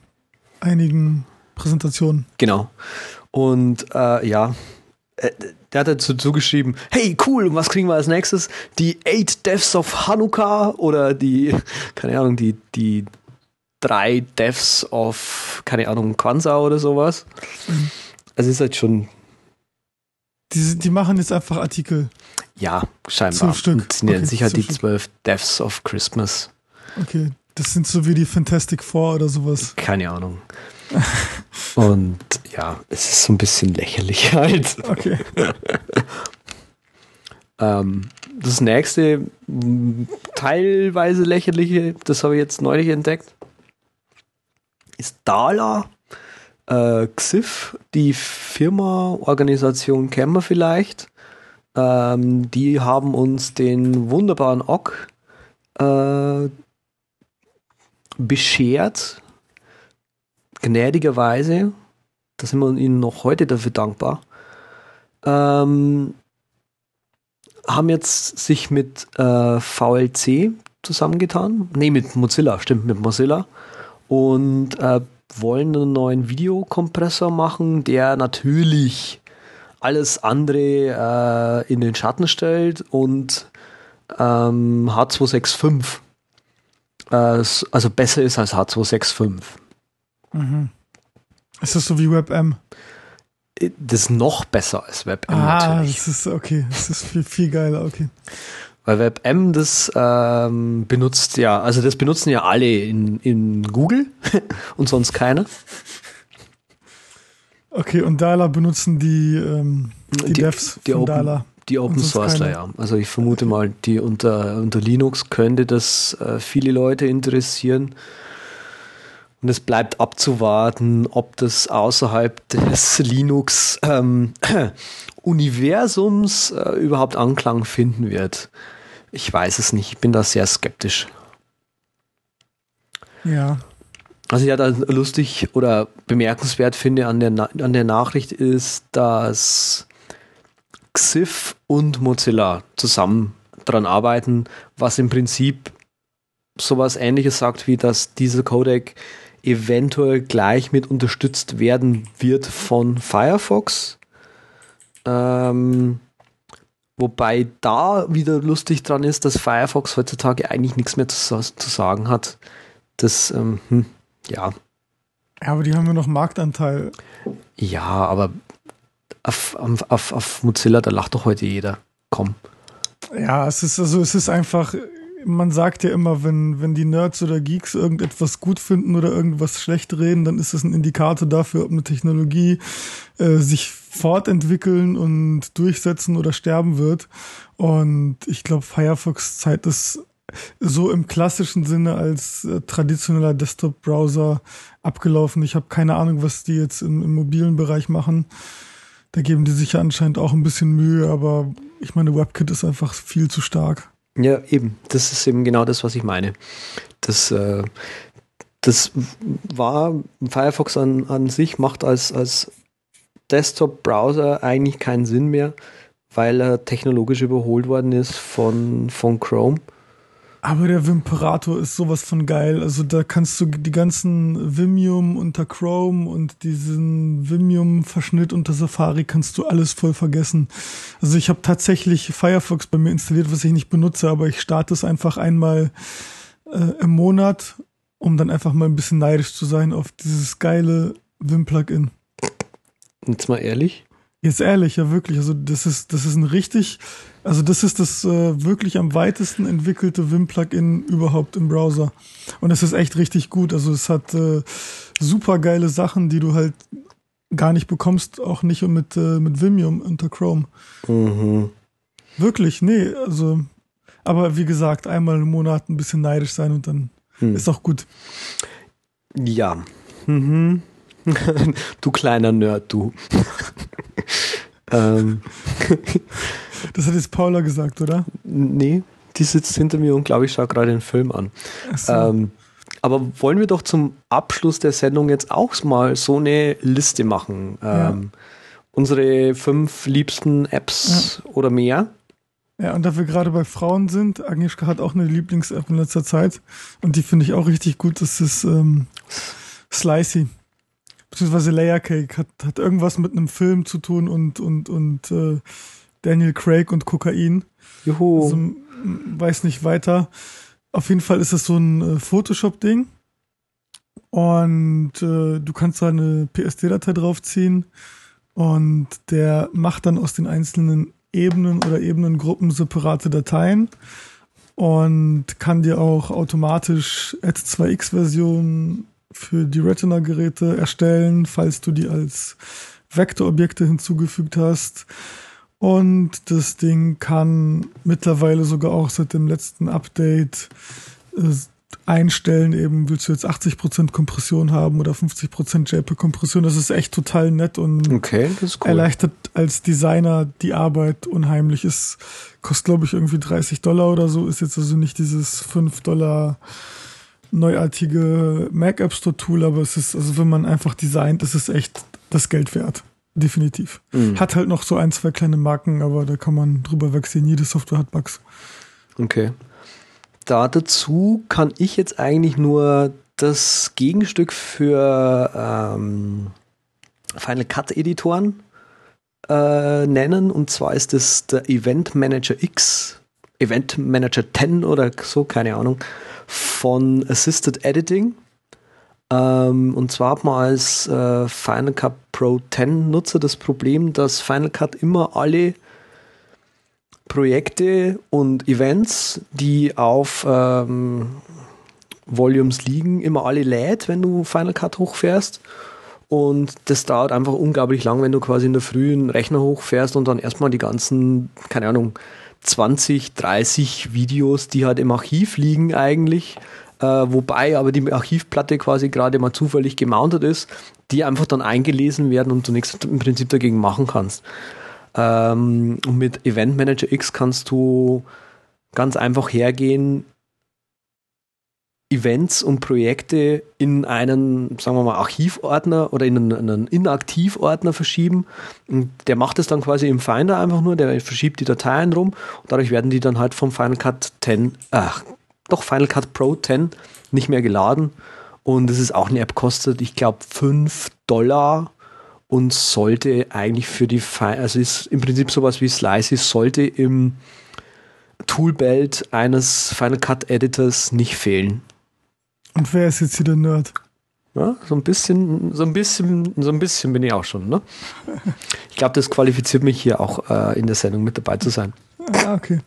A: einigen Präsentationen.
B: Genau. Und äh, ja, äh, der hat dazu zugeschrieben, hey cool, was kriegen wir als nächstes? Die Eight Deaths of Hanukkah oder die, keine Ahnung, die, die drei Deaths of, keine Ahnung, Kwanzaa oder sowas. Also ist halt schon.
A: Die, die machen jetzt einfach Artikel.
B: Ja, scheinbar.
A: Stück.
B: Und nennen okay, sich halt die zwölf Deaths of Christmas.
A: Okay, das sind so wie die Fantastic Four oder sowas.
B: Keine Ahnung. Und ja, es ist so ein bisschen lächerlich halt.
A: Okay.
B: ähm, das nächste, teilweise lächerliche, das habe ich jetzt neulich entdeckt, ist Dala. Äh, XIF, die Firma, Organisation kennen wir vielleicht. Ähm, die haben uns den wunderbaren Ock äh, beschert gnädigerweise, da sind wir ihnen noch heute dafür dankbar, ähm, haben jetzt sich mit äh, VLC zusammengetan. Ne, mit Mozilla, stimmt, mit Mozilla. Und äh, wollen einen neuen Videokompressor machen, der natürlich alles andere äh, in den Schatten stellt und ähm, H265 äh, also besser ist als H265.
A: Mhm. Ist das so wie WebM?
B: Das ist noch besser als WebM
A: ah, natürlich. das ist okay. Das ist viel, viel geiler, okay.
B: Weil WebM, das ähm, benutzt ja, also das benutzen ja alle in, in Google und sonst keiner.
A: Okay, und Dala benutzen die, ähm, die, die Devs
B: die von Open, Dala. Die Open Sourceler, ja. Also ich vermute mal, die unter, unter Linux könnte das äh, viele Leute interessieren. Und es bleibt abzuwarten, ob das außerhalb des Linux-Universums ähm, äh, überhaupt Anklang finden wird. Ich weiß es nicht, ich bin da sehr skeptisch.
A: Ja.
B: Was ich ja da lustig oder bemerkenswert finde an der, Na an der Nachricht ist, dass XIF und Mozilla zusammen daran arbeiten, was im Prinzip sowas ähnliches sagt, wie dass dieser Codec eventuell gleich mit unterstützt werden wird von Firefox. Ähm, wobei da wieder lustig dran ist, dass Firefox heutzutage eigentlich nichts mehr zu, zu sagen hat. Das, ähm, hm, ja.
A: Ja, aber die haben ja noch Marktanteil.
B: Ja, aber auf, auf, auf Mozilla, da lacht doch heute jeder. kommen.
A: Ja, es ist also es ist einfach, man sagt ja immer, wenn, wenn die Nerds oder Geeks irgendetwas gut finden oder irgendwas schlecht reden, dann ist es ein Indikator dafür, ob eine Technologie äh, sich fortentwickeln und durchsetzen oder sterben wird. Und ich glaube, Firefox Zeit ist so im klassischen Sinne als äh, traditioneller Desktop-Browser abgelaufen. Ich habe keine Ahnung, was die jetzt im, im mobilen Bereich machen. Da geben die sich ja anscheinend auch ein bisschen Mühe, aber ich meine, WebKit ist einfach viel zu stark.
B: Ja, eben. Das ist eben genau das, was ich meine. Das, äh, das war Firefox an, an sich macht als, als Desktop-Browser eigentlich keinen Sinn mehr, weil er technologisch überholt worden ist von, von Chrome.
A: Aber der Vimperator ist sowas von geil. Also da kannst du die ganzen Vimium unter Chrome und diesen Vimium-Verschnitt unter Safari kannst du alles voll vergessen. Also ich habe tatsächlich Firefox bei mir installiert, was ich nicht benutze, aber ich starte es einfach einmal äh, im Monat, um dann einfach mal ein bisschen neidisch zu sein auf dieses geile Vim-Plugin.
B: Jetzt mal ehrlich.
A: Jetzt ehrlich, ja wirklich. Also das ist, das ist ein richtig also das ist das äh, wirklich am weitesten entwickelte Vim-Plugin überhaupt im Browser. Und es ist echt richtig gut. Also es hat äh, super geile Sachen, die du halt gar nicht bekommst, auch nicht mit, äh, mit Vimium unter Chrome. Mhm. Wirklich, nee, also, aber wie gesagt, einmal im Monat ein bisschen neidisch sein und dann mhm. ist auch gut.
B: Ja. Mhm. du kleiner Nerd, du. ähm.
A: Das hat jetzt Paula gesagt, oder?
B: Nee, die sitzt hinter mir und glaube ich schaue gerade den Film an. So. Ähm, aber wollen wir doch zum Abschluss der Sendung jetzt auch mal so eine Liste machen? Ja. Ähm, unsere fünf liebsten Apps ja. oder mehr?
A: Ja, und da wir gerade bei Frauen sind, Agnieszka hat auch eine Lieblings-App in letzter Zeit und die finde ich auch richtig gut. Das ist ähm, Slicey. Beziehungsweise Layer Cake hat, hat irgendwas mit einem Film zu tun und, und, und äh, Daniel Craig und Kokain. Juhu. Also, weiß nicht weiter. Auf jeden Fall ist es so ein äh, Photoshop-Ding. Und äh, du kannst da eine PSD-Datei draufziehen und der macht dann aus den einzelnen Ebenen oder Ebenengruppen separate Dateien und kann dir auch automatisch Add2X-Versionen für die Retina-Geräte erstellen, falls du die als Vektorobjekte hinzugefügt hast. Und das Ding kann mittlerweile sogar auch seit dem letzten Update äh, einstellen, eben willst du jetzt 80% Kompression haben oder 50% JPEG-Kompression. Das ist echt total nett und
B: okay, cool.
A: erleichtert als Designer die Arbeit unheimlich. Es kostet, glaube ich, irgendwie 30 Dollar oder so. Ist jetzt also nicht dieses 5 Dollar neuartige Mac App Store Tool, aber es ist, also wenn man einfach designt, ist es echt das Geld wert definitiv. Mhm. Hat halt noch so ein, zwei kleine Marken, aber da kann man drüber wechseln. Jede Software hat Bugs.
B: Okay. Da dazu kann ich jetzt eigentlich nur das Gegenstück für ähm, Final Cut Editoren äh, nennen. Und zwar ist das der Event Manager X, Event Manager 10 oder so, keine Ahnung, von Assisted Editing. Ähm, und zwar hat man als äh, Final Cut Pro 10 Nutzer das Problem, dass Final Cut immer alle Projekte und Events, die auf ähm, Volumes liegen, immer alle lädt, wenn du Final Cut hochfährst. Und das dauert einfach unglaublich lang, wenn du quasi in der Früh einen Rechner hochfährst und dann erstmal die ganzen, keine Ahnung, 20, 30 Videos, die halt im Archiv liegen eigentlich, äh, wobei aber die Archivplatte quasi gerade mal zufällig gemountet ist, die einfach dann eingelesen werden und du nichts im Prinzip dagegen machen kannst. Ähm, und mit Event Manager X kannst du ganz einfach hergehen, Events und Projekte in einen, sagen wir mal, Archivordner oder in einen, einen Inaktivordner verschieben. Und der macht es dann quasi im Finder einfach nur, der verschiebt die Dateien rum und dadurch werden die dann halt vom Final Cut 10, ach, doch Final Cut Pro 10 nicht mehr geladen. Und es ist auch eine App, kostet, ich glaube, 5 Dollar und sollte eigentlich für die, Fi also ist im Prinzip sowas wie Slicy, sollte im Toolbelt eines Final Cut Editors nicht fehlen.
A: Und wer ist jetzt hier der Nerd?
B: Ja, so ein bisschen, so ein bisschen, so ein bisschen bin ich auch schon, ne? Ich glaube, das qualifiziert mich hier auch äh, in der Sendung mit dabei zu sein.
A: Ah, okay.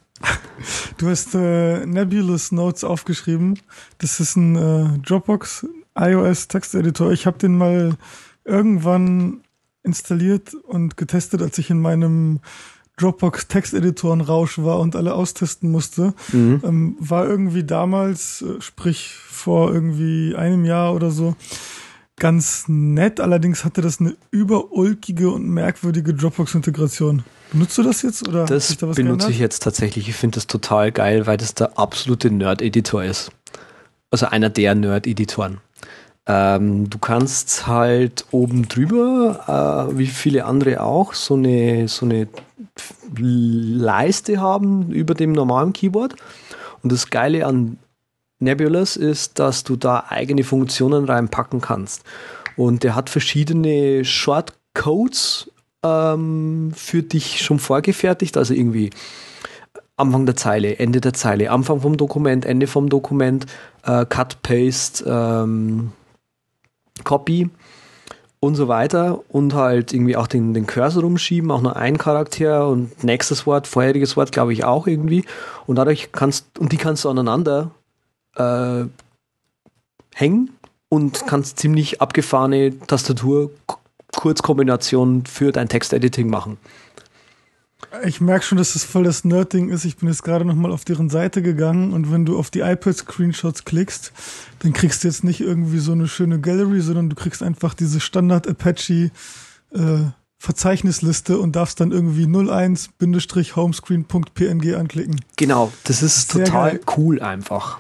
A: Du hast äh, Nebulous Notes aufgeschrieben. Das ist ein äh, Dropbox iOS Texteditor. Ich habe den mal irgendwann installiert und getestet, als ich in meinem Dropbox Texteditoren Rausch war und alle austesten musste. Mhm. Ähm, war irgendwie damals, äh, sprich vor irgendwie einem Jahr oder so, ganz nett. Allerdings hatte das eine überulkige und merkwürdige Dropbox-Integration. Benutzt du das jetzt? Oder
B: das da benutze geändert? ich jetzt tatsächlich. Ich finde das total geil, weil das der absolute Nerd-Editor ist. Also einer der Nerd-Editoren. Ähm, du kannst halt oben drüber, äh, wie viele andere auch, so eine, so eine Leiste haben über dem normalen Keyboard. Und das Geile an Nebulous ist, dass du da eigene Funktionen reinpacken kannst. Und der hat verschiedene Shortcodes ähm, für dich schon vorgefertigt, also irgendwie Anfang der Zeile, Ende der Zeile, Anfang vom Dokument, Ende vom Dokument, äh, Cut, Paste, ähm, Copy und so weiter und halt irgendwie auch den, den Cursor rumschieben, auch nur ein Charakter und nächstes Wort, vorheriges Wort, glaube ich auch irgendwie und dadurch kannst, und die kannst du aneinander äh, hängen und kannst ziemlich abgefahrene Tastatur Kurzkombination für dein Textediting machen.
A: Ich merke schon, dass das voll das Nerd-Ding ist. Ich bin jetzt gerade nochmal auf deren Seite gegangen und wenn du auf die iPad-Screenshots klickst, dann kriegst du jetzt nicht irgendwie so eine schöne Gallery, sondern du kriegst einfach diese Standard Apache äh, Verzeichnisliste und darfst dann irgendwie 01-homescreen.png anklicken.
B: Genau, das ist Sehr total geil. cool einfach.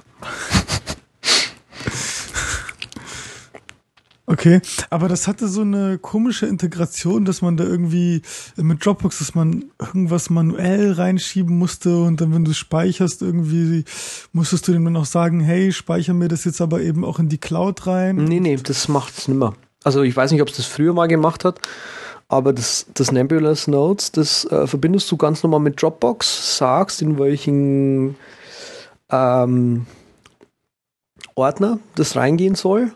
A: Okay, aber das hatte so eine komische Integration, dass man da irgendwie mit Dropbox, dass man irgendwas manuell reinschieben musste und dann, wenn du speicherst, irgendwie musstest du dem dann auch sagen, hey, speicher mir das jetzt aber eben auch in die Cloud rein.
B: Nee, nee, das macht's nimmer. Also ich weiß nicht, ob es das früher mal gemacht hat, aber das, das Nebulous Notes, das äh, verbindest du ganz normal mit Dropbox, sagst, in welchen ähm, Ordner das reingehen soll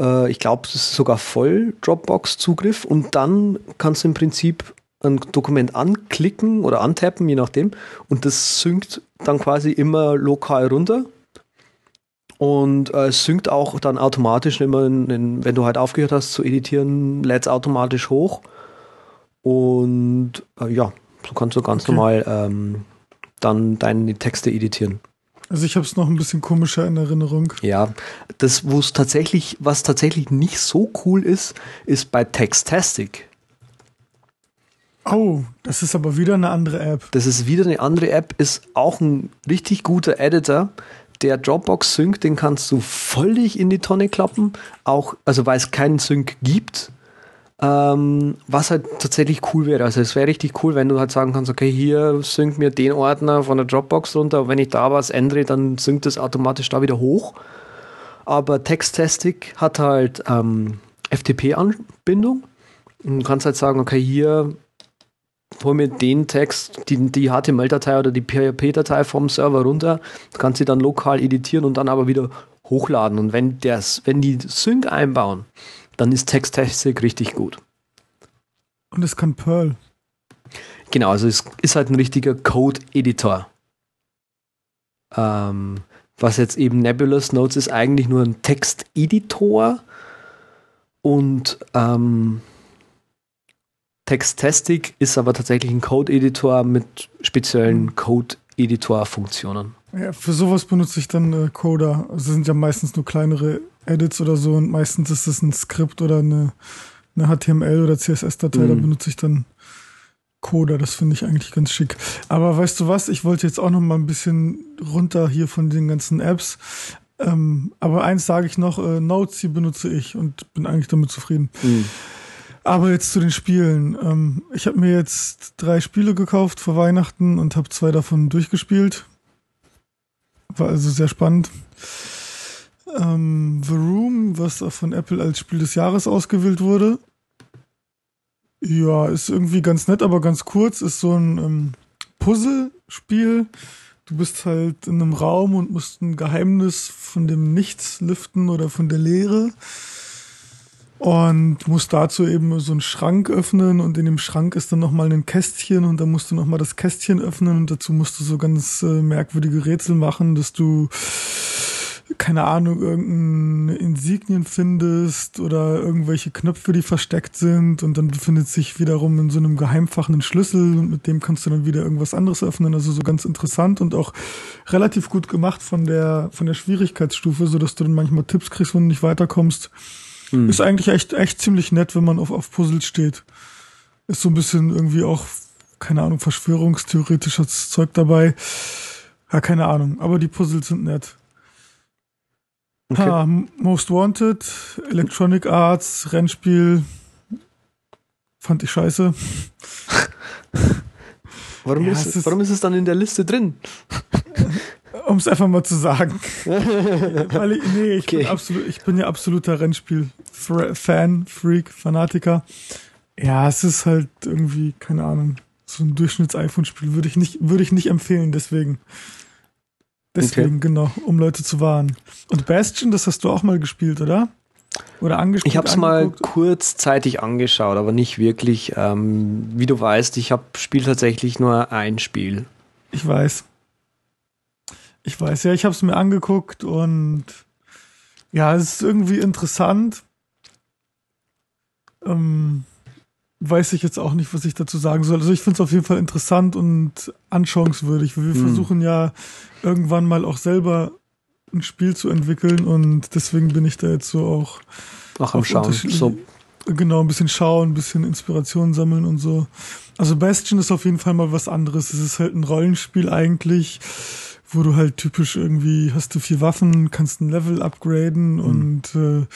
B: äh, ich glaube, es ist sogar voll Dropbox-Zugriff und dann kannst du im Prinzip ein Dokument anklicken oder antappen, je nachdem, und das synkt dann quasi immer lokal runter. Und äh, es synkt auch dann automatisch immer, in, in, wenn du halt aufgehört hast zu editieren, lädt es automatisch hoch. Und äh, ja, so kannst du ganz okay. normal ähm, dann deine Texte editieren.
A: Also ich habe es noch ein bisschen komischer in Erinnerung.
B: Ja, das, wo es tatsächlich, was tatsächlich nicht so cool ist, ist bei Textastic.
A: Oh, das ist aber wieder eine andere App.
B: Das ist wieder eine andere App, ist auch ein richtig guter Editor. Der Dropbox Sync, den kannst du völlig in die Tonne klappen, auch, also weil es keinen Sync gibt ähm, was halt tatsächlich cool wäre. Also es wäre richtig cool, wenn du halt sagen kannst, okay, hier sync mir den Ordner von der Dropbox runter. Wenn ich da was ändere, dann synkt es automatisch da wieder hoch. Aber Textastic hat halt ähm, FTP-Anbindung. Du kannst halt sagen, okay, hier hol mir den Text, die, die HTML-Datei oder die PHP-Datei vom Server runter, du kannst sie dann lokal editieren und dann aber wieder hochladen. Und wenn, das, wenn die Sync einbauen, dann ist Textastic richtig gut.
A: Und es kann Perl.
B: Genau, also es ist halt ein richtiger Code-Editor. Ähm, was jetzt eben Nebulous Notes ist eigentlich nur ein Texteditor und ähm, Textastic ist aber tatsächlich ein Code-Editor mit speziellen. Code-Editor-Funktionen.
A: Ja, für sowas benutze ich dann äh, Coda. Also sind ja meistens nur kleinere Edits oder so und meistens ist es ein Skript oder eine, eine HTML oder CSS-Datei, mhm. da benutze ich dann Coda, das finde ich eigentlich ganz schick. Aber weißt du was, ich wollte jetzt auch noch mal ein bisschen runter hier von den ganzen Apps. Ähm, aber eins sage ich noch, äh, Notes, die benutze ich und bin eigentlich damit zufrieden. Mhm. Aber jetzt zu den Spielen. Ähm, ich habe mir jetzt drei Spiele gekauft vor Weihnachten und habe zwei davon durchgespielt. War also sehr spannend. Ähm, The Room, was von Apple als Spiel des Jahres ausgewählt wurde. Ja, ist irgendwie ganz nett, aber ganz kurz. Ist so ein ähm, Puzzle-Spiel. Du bist halt in einem Raum und musst ein Geheimnis von dem Nichts lüften oder von der Leere. Und musst dazu eben so einen Schrank öffnen und in dem Schrank ist dann nochmal ein Kästchen und dann musst du nochmal das Kästchen öffnen und dazu musst du so ganz äh, merkwürdige Rätsel machen, dass du keine Ahnung, irgendeine Insignien findest oder irgendwelche Knöpfe, die versteckt sind und dann befindet sich wiederum in so einem Geheimfach ein Schlüssel und mit dem kannst du dann wieder irgendwas anderes öffnen. Also so ganz interessant und auch relativ gut gemacht von der, von der Schwierigkeitsstufe, so dass du dann manchmal Tipps kriegst, wenn du nicht weiterkommst. Hm. Ist eigentlich echt, echt ziemlich nett, wenn man auf, auf Puzzles steht. Ist so ein bisschen irgendwie auch, keine Ahnung, verschwörungstheoretisches Zeug dabei. Ja, keine Ahnung, aber die Puzzles sind nett. Okay. Ha, Most Wanted, Electronic Arts, Rennspiel. Fand ich scheiße.
B: warum, ja, ist, ist, warum ist es dann in der Liste drin?
A: Um es einfach mal zu sagen. Weil ich, nee, ich, okay. bin absolut, ich bin ja absoluter Rennspiel-Fan, Freak, Fanatiker. Ja, es ist halt irgendwie, keine Ahnung, so ein Durchschnitts-iPhone-Spiel würde ich nicht, würde ich nicht empfehlen, deswegen. Deswegen, okay. genau, um Leute zu warnen. Und Bastion, das hast du auch mal gespielt, oder? Oder angespielt?
B: Ich habe es mal kurzzeitig angeschaut, aber nicht wirklich. Ähm, wie du weißt, ich habe spiele tatsächlich nur ein Spiel.
A: Ich weiß. Ich weiß, ja, ich habe es mir angeguckt und ja, es ist irgendwie interessant. Ähm, weiß ich jetzt auch nicht, was ich dazu sagen soll. Also ich finde es auf jeden Fall interessant und anschauungswürdig. Wir hm. versuchen ja irgendwann mal auch selber ein Spiel zu entwickeln und deswegen bin ich da jetzt so auch,
B: auch am Schauen. So.
A: Genau, ein bisschen schauen, ein bisschen Inspiration sammeln und so. Also Bastion ist auf jeden Fall mal was anderes. Es ist halt ein Rollenspiel eigentlich, wo du halt typisch irgendwie hast du vier Waffen, kannst ein Level upgraden mhm. und äh,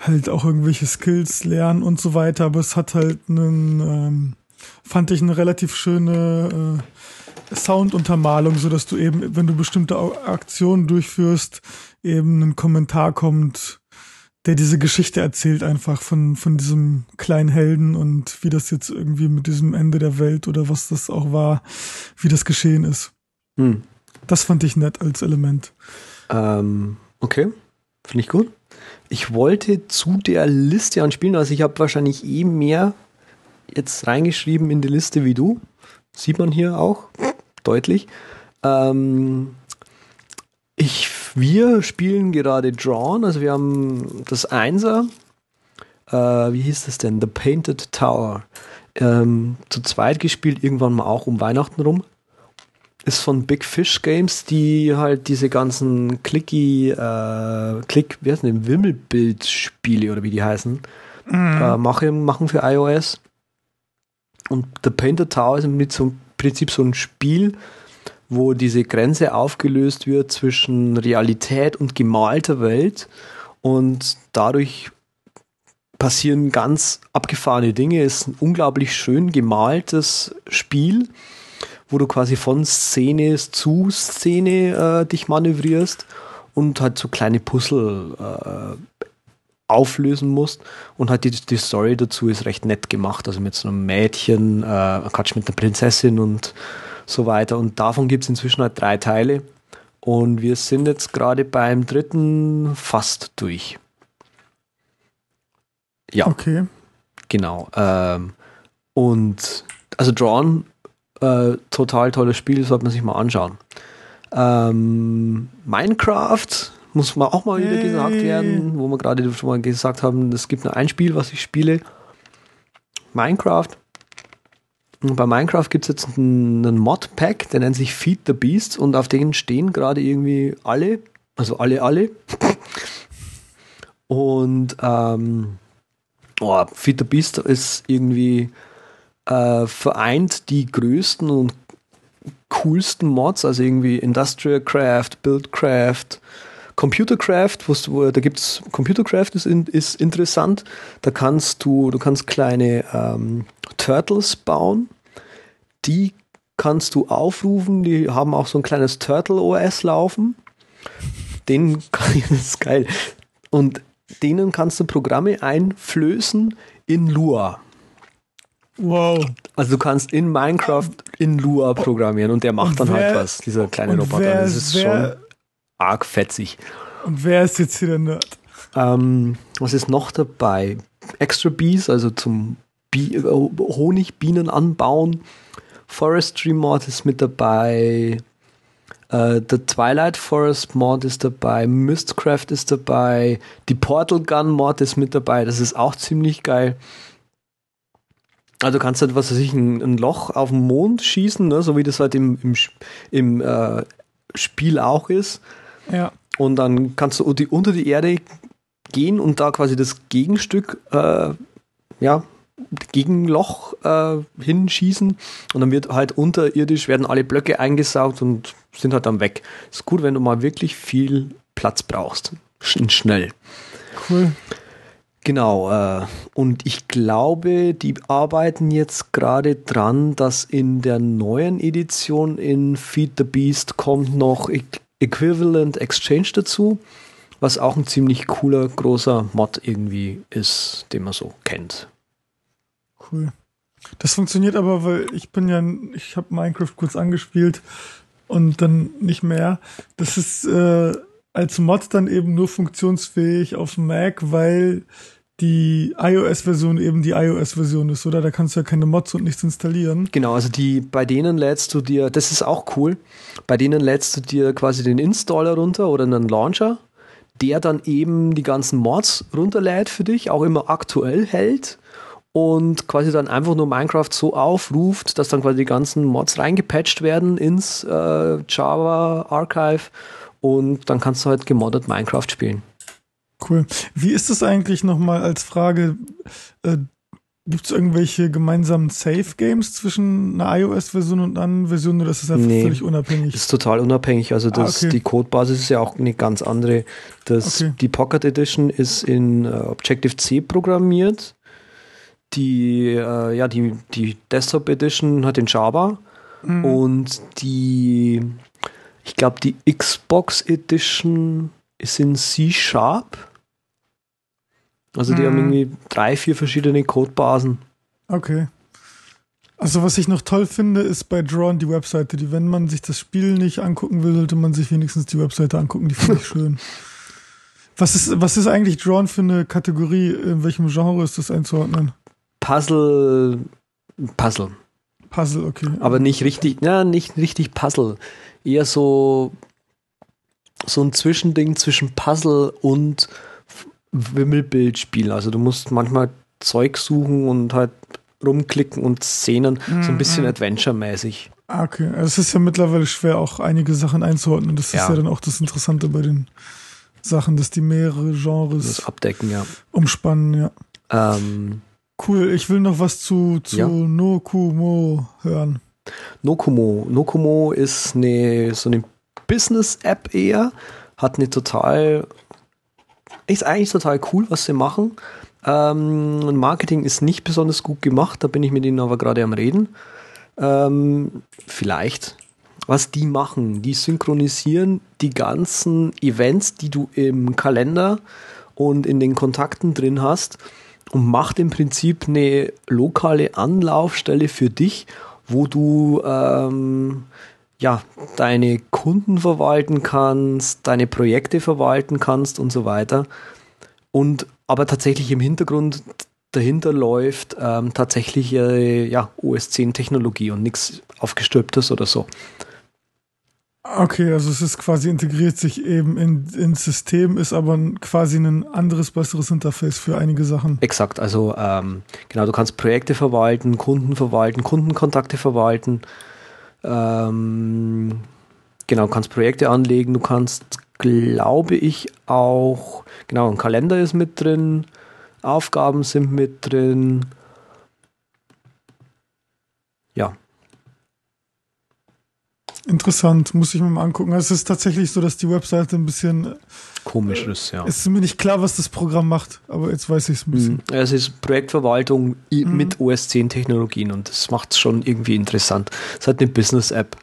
A: halt auch irgendwelche Skills lernen und so weiter. Aber es hat halt einen, ähm, fand ich eine relativ schöne äh, Sounduntermalung, so dass du eben, wenn du bestimmte Aktionen durchführst, eben ein Kommentar kommt, der diese Geschichte erzählt einfach von, von diesem kleinen Helden und wie das jetzt irgendwie mit diesem Ende der Welt oder was das auch war, wie das geschehen ist. Hm. Das fand ich nett als Element.
B: Ähm, okay, finde ich gut. Ich wollte zu der Liste an Spielen, also ich habe wahrscheinlich eh mehr jetzt reingeschrieben in die Liste wie du. Sieht man hier auch deutlich. Ähm, ich, wir spielen gerade Drawn, also wir haben das Einser. Äh, wie hieß das denn? The Painted Tower. Ähm, zu zweit gespielt, irgendwann mal auch um Weihnachten rum ist von Big Fish Games, die halt diese ganzen Clicky, äh, Klick, wie heißt denn, Wimmelbild-Spiele oder wie die heißen, mhm. äh, machen, machen für iOS. Und The Painter Tower ist im so, Prinzip so ein Spiel, wo diese Grenze aufgelöst wird zwischen Realität und gemalter Welt und dadurch passieren ganz abgefahrene Dinge. Es ist ein unglaublich schön gemaltes Spiel wo du quasi von Szene zu Szene äh, dich manövrierst und halt so kleine Puzzle äh, auflösen musst. Und halt die, die Story dazu ist recht nett gemacht. Also mit so einem Mädchen, äh, Quatsch, mit einer Prinzessin und so weiter. Und davon gibt es inzwischen halt drei Teile. Und wir sind jetzt gerade beim dritten fast durch. Ja.
A: Okay.
B: Genau. Ähm, und also Drawn äh, total tolles Spiel, sollte man sich mal anschauen. Ähm, Minecraft muss man auch mal wieder gesagt werden, wo wir gerade schon mal gesagt haben, es gibt nur ein Spiel, was ich spiele. Minecraft. Bei Minecraft gibt es jetzt einen, Mod-Pack, der nennt sich Feed the Beasts und auf denen stehen gerade irgendwie alle, also alle, alle. und ähm, oh, Feed the Beast ist irgendwie äh, vereint die größten und coolsten Mods, also irgendwie Industrial Craft, Buildcraft, Computercraft, wo, da gibt es Computercraft ist, ist interessant. Da kannst du, du kannst kleine ähm, Turtles bauen. Die kannst du aufrufen, die haben auch so ein kleines Turtle OS laufen. Den das ist geil. Und denen kannst du Programme einflößen in Lua.
A: Wow.
B: Also du kannst in Minecraft in Lua programmieren und der macht und dann halt wer, halt was, dieser kleine Roboter. Wer, das ist wer, schon arg fetzig.
A: Und wer ist jetzt hier der Nerd?
B: Ähm, was ist noch dabei? Extra Bees, also zum Bi äh, Honigbienen anbauen. Forestry Mod ist mit dabei. Uh, The Twilight Forest Mod ist dabei, Mistcraft ist dabei, die Portal Gun Mod ist mit dabei, das ist auch ziemlich geil. Also du kannst halt, was weiß ich, ein, ein Loch auf dem Mond schießen, ne? so wie das halt im, im, im äh, Spiel auch ist.
A: Ja.
B: Und dann kannst du die, unter die Erde gehen und da quasi das Gegenstück, äh, ja, Gegenloch äh, hinschießen und dann wird halt unterirdisch werden alle Blöcke eingesaugt und sind halt dann weg. Ist gut, wenn du mal wirklich viel Platz brauchst. Schnell.
A: Cool.
B: Genau, äh, und ich glaube, die arbeiten jetzt gerade dran, dass in der neuen Edition in Feed the Beast kommt noch e Equivalent Exchange dazu, was auch ein ziemlich cooler, großer Mod irgendwie ist, den man so kennt.
A: Cool. Das funktioniert aber, weil ich bin ja, ich habe Minecraft kurz angespielt und dann nicht mehr. Das ist äh, als Mod dann eben nur funktionsfähig auf Mac, weil die iOS-Version eben die iOS-Version ist, oder? Da kannst du ja keine Mods und nichts installieren.
B: Genau, also die, bei denen lädst du dir, das ist auch cool, bei denen lädst du dir quasi den Installer runter oder einen Launcher, der dann eben die ganzen Mods runterlädt für dich, auch immer aktuell hält und quasi dann einfach nur Minecraft so aufruft, dass dann quasi die ganzen Mods reingepatcht werden ins äh, Java Archive und dann kannst du halt gemoddet Minecraft spielen.
A: Cool. Wie ist es eigentlich nochmal als Frage? Äh, Gibt es irgendwelche gemeinsamen Safe-Games zwischen einer iOS-Version und einer anderen Version oder ist das einfach nee, völlig unabhängig?
B: Ist total unabhängig. Also das, ah, okay. die Codebasis ist ja auch eine ganz andere. Das, okay. Die Pocket Edition ist in uh, Objective-C programmiert. Die, uh, ja, die, die Desktop Edition hat in Java. Mhm. Und die, ich glaube, die Xbox Edition ist in C-Sharp. Also die hm. haben irgendwie drei, vier verschiedene Codebasen.
A: Okay. Also was ich noch toll finde, ist bei Drawn die Webseite. Die, wenn man sich das Spiel nicht angucken will, sollte man sich wenigstens die Webseite angucken. Die finde ich schön. Was ist, was ist eigentlich Drawn für eine Kategorie? In welchem Genre ist das einzuordnen?
B: Puzzle. Puzzle.
A: Puzzle, okay.
B: Aber nicht richtig, ja, nicht richtig Puzzle. Eher so, so ein Zwischending zwischen Puzzle und Wimmelbildspiel. Also du musst manchmal Zeug suchen und halt rumklicken und Szenen, mm, so ein mhm, bisschen mm. Adventure-mäßig.
A: Ah, okay, also es ist ja mittlerweile schwer, auch einige Sachen einzuordnen. Das ja. ist ja dann auch das Interessante bei den Sachen, dass die mehrere Genres
B: das abdecken, ja.
A: umspannen, ja.
B: Ähm,
A: cool, ich will noch was zu, zu ja. Nokumo hören.
B: Nokumo. Nokumo ist eine, so eine Business-App eher, hat eine total ist eigentlich total cool, was sie machen. Ähm, Marketing ist nicht besonders gut gemacht, da bin ich mit ihnen aber gerade am Reden. Ähm, vielleicht. Was die machen, die synchronisieren die ganzen Events, die du im Kalender und in den Kontakten drin hast und macht im Prinzip eine lokale Anlaufstelle für dich, wo du ähm, ja, deine Kunden verwalten kannst, deine Projekte verwalten kannst und so weiter. Und aber tatsächlich im Hintergrund dahinter läuft ähm, tatsächlich äh, ja, OS 10 Technologie und nichts aufgestülptes oder so.
A: Okay, also es ist quasi integriert sich eben in, ins System, ist aber quasi ein anderes, besseres Interface für einige Sachen.
B: Exakt, also ähm, genau, du kannst Projekte verwalten, Kunden verwalten, Kundenkontakte verwalten, ähm, genau, kannst Projekte anlegen, du kannst, glaube ich, auch, genau, ein Kalender ist mit drin, Aufgaben sind mit drin. Ja.
A: Interessant, muss ich mir mal angucken. Also es ist tatsächlich so, dass die Webseite ein bisschen
B: komisch ist, ja.
A: Es ist mir nicht klar, was das Programm macht, aber jetzt weiß ich es ein bisschen. Mhm.
B: Es ist Projektverwaltung mhm. mit OS 10 Technologien und das macht es schon irgendwie interessant. Es hat eine Business-App.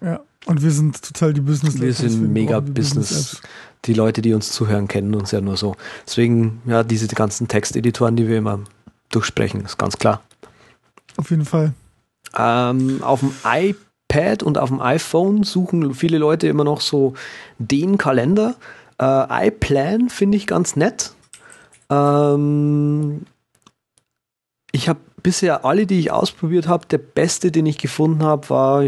A: Ja, und wir sind total die business
B: Wir sind mega Business. Business die Leute, die uns zuhören, kennen uns ja nur so. Deswegen, ja, diese ganzen Texteditoren, die wir immer durchsprechen, ist ganz klar.
A: Auf jeden Fall.
B: Ähm, auf dem iPad und auf dem iPhone suchen viele Leute immer noch so den Kalender. Äh, iPlan finde ich ganz nett. Ähm, ich habe bisher alle, die ich ausprobiert habe, der beste, den ich gefunden habe, war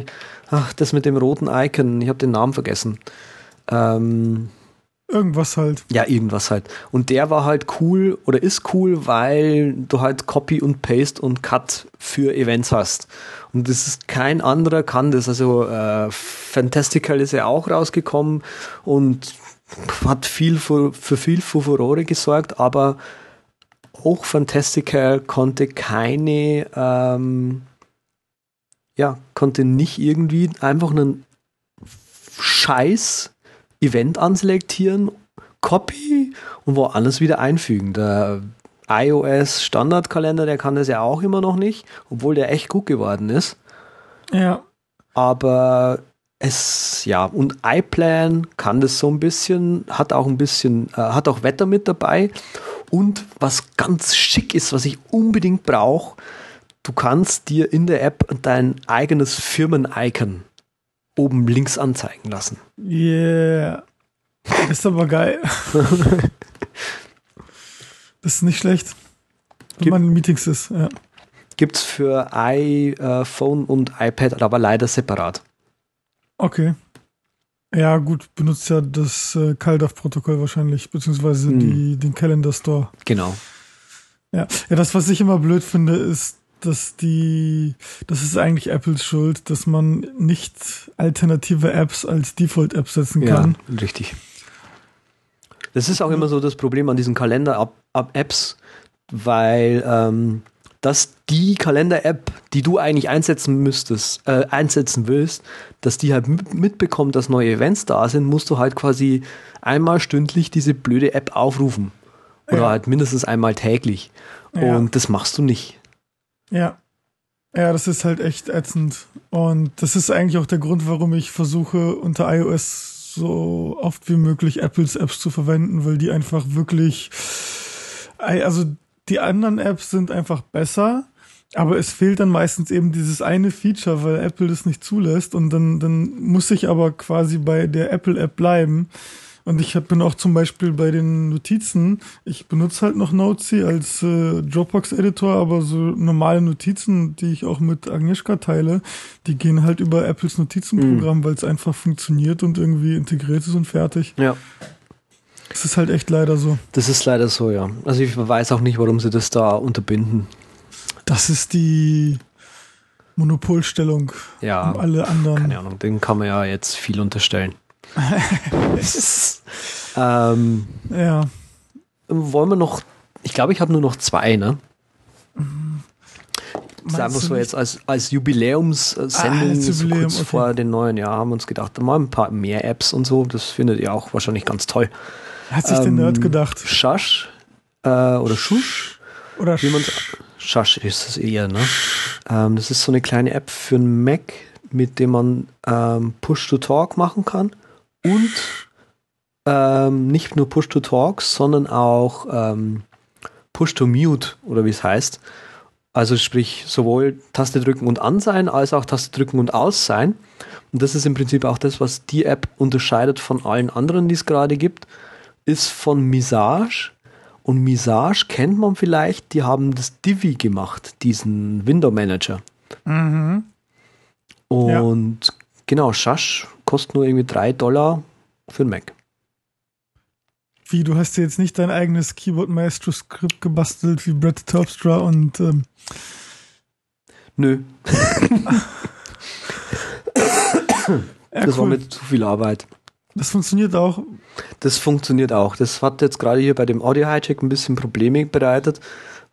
B: ach, das mit dem roten Icon. Ich habe den Namen vergessen. Ähm,
A: Irgendwas halt.
B: Ja, irgendwas halt. Und der war halt cool oder ist cool, weil du halt Copy und Paste und Cut für Events hast. Und das ist kein anderer kann das. Also äh, Fantastical ist ja auch rausgekommen und hat viel für, für viel Furore gesorgt, aber auch Fantastical konnte keine, ähm, ja, konnte nicht irgendwie einfach einen Scheiß Event anselektieren, Copy und woanders wieder einfügen. Der iOS Standardkalender, der kann das ja auch immer noch nicht, obwohl der echt gut geworden ist.
A: Ja.
B: Aber es, ja, und iPlan kann das so ein bisschen, hat auch ein bisschen, äh, hat auch Wetter mit dabei. Und was ganz schick ist, was ich unbedingt brauche, du kannst dir in der App dein eigenes Firmen-Icon oben links anzeigen lassen.
A: Yeah. Ist aber geil. das ist nicht schlecht, wenn
B: Gibt-
A: man in Meetings ist. Ja.
B: Gibt's für iPhone und iPad aber leider separat.
A: Okay. Ja, gut, benutzt ja das äh, CalDAV-Protokoll wahrscheinlich, beziehungsweise
B: Hm.
A: die, den Calendar Store.
B: Genau.
A: Ja. ja, das, was ich immer blöd finde, ist, dass die, das ist eigentlich Apples Schuld, dass man nicht alternative Apps als Default-App setzen kann.
B: Ja, richtig. Das ist auch immer so das Problem an diesen Kalender-Apps, weil ähm, dass die Kalender-App, die du eigentlich einsetzen müsstest, äh, einsetzen willst, dass die halt mit- mitbekommt, dass neue Events da sind, musst du halt quasi einmal stündlich diese blöde App aufrufen. Oder
A: Ja.
B: halt mindestens einmal täglich.
A: Ja.
B: Und das machst du nicht.
A: Ja. Ja, das ist halt echt ätzend. Und das ist eigentlich auch der Grund, warum ich versuche, unter iOS so oft wie möglich Apples Apps zu verwenden, weil die einfach wirklich, also die anderen Apps sind einfach besser, aber es fehlt dann meistens eben dieses eine Feature, weil Apple das nicht zulässt und dann, dann muss ich aber quasi bei der Apple App bleiben. Und ich hab, bin auch zum Beispiel bei den Notizen, ich benutze halt noch Notesy als äh, Dropbox-Editor, aber so normale Notizen, die ich auch mit Agnieszka teile, die gehen halt über Apples Notizenprogramm, weil es einfach funktioniert und irgendwie integriert ist und fertig.
B: Ja.
A: Das ist halt echt leider so.
B: Das ist leider so, ja. Also ich weiß auch nicht, warum sie das da unterbinden.
A: Das ist die Monopolstellung
B: Ja.
A: um alle anderen.
B: Keine Ahnung, den kann man ja jetzt viel unterstellen. ähm,
A: Ja.
B: wollen wir noch, ich glaube, ich habe nur noch zwei, ne? Das
A: Meinst
B: einfach
A: du
B: so jetzt als, als Jubiläumssendung,
A: Ah, als
B: so
A: Jubiläum,
B: kurz
A: okay.
B: vor den neuen Jahr, haben wir uns gedacht, mal ein paar mehr Apps und so, das findet ihr auch wahrscheinlich ganz toll.
A: Hat sich der
B: Ähm,
A: Nerd gedacht.
B: Shush äh, oder Shush,
A: Oder
B: wie man Shush ist es eher, ne? Ähm, das ist so eine kleine App für einen Mac, mit dem man ähm, Push-to-Talk machen kann und ähm, nicht nur Push-to-Talk, sondern auch ähm, Push-to-Mute oder wie es heißt. Also sprich sowohl Taste drücken und an sein, als auch Taste drücken und aus sein. Und das ist im Prinzip auch das, was die App unterscheidet von allen anderen, die es gerade gibt, ist von Misage. Und Misage kennt man vielleicht, die haben das Divi gemacht, diesen Window Manager.
A: Mhm.
B: Und genau, Shush kostet nur irgendwie 3 Dollar für den Mac.
A: Wie, du hast dir jetzt nicht dein eigenes Keyboard Maestro Skript gebastelt wie Brett Terpstra und ähm,
B: Nö, das war mir zu viel Arbeit.
A: das funktioniert auch.
B: Das funktioniert auch. Das hat jetzt gerade hier bei dem Audio Hijack ein bisschen Probleme bereitet,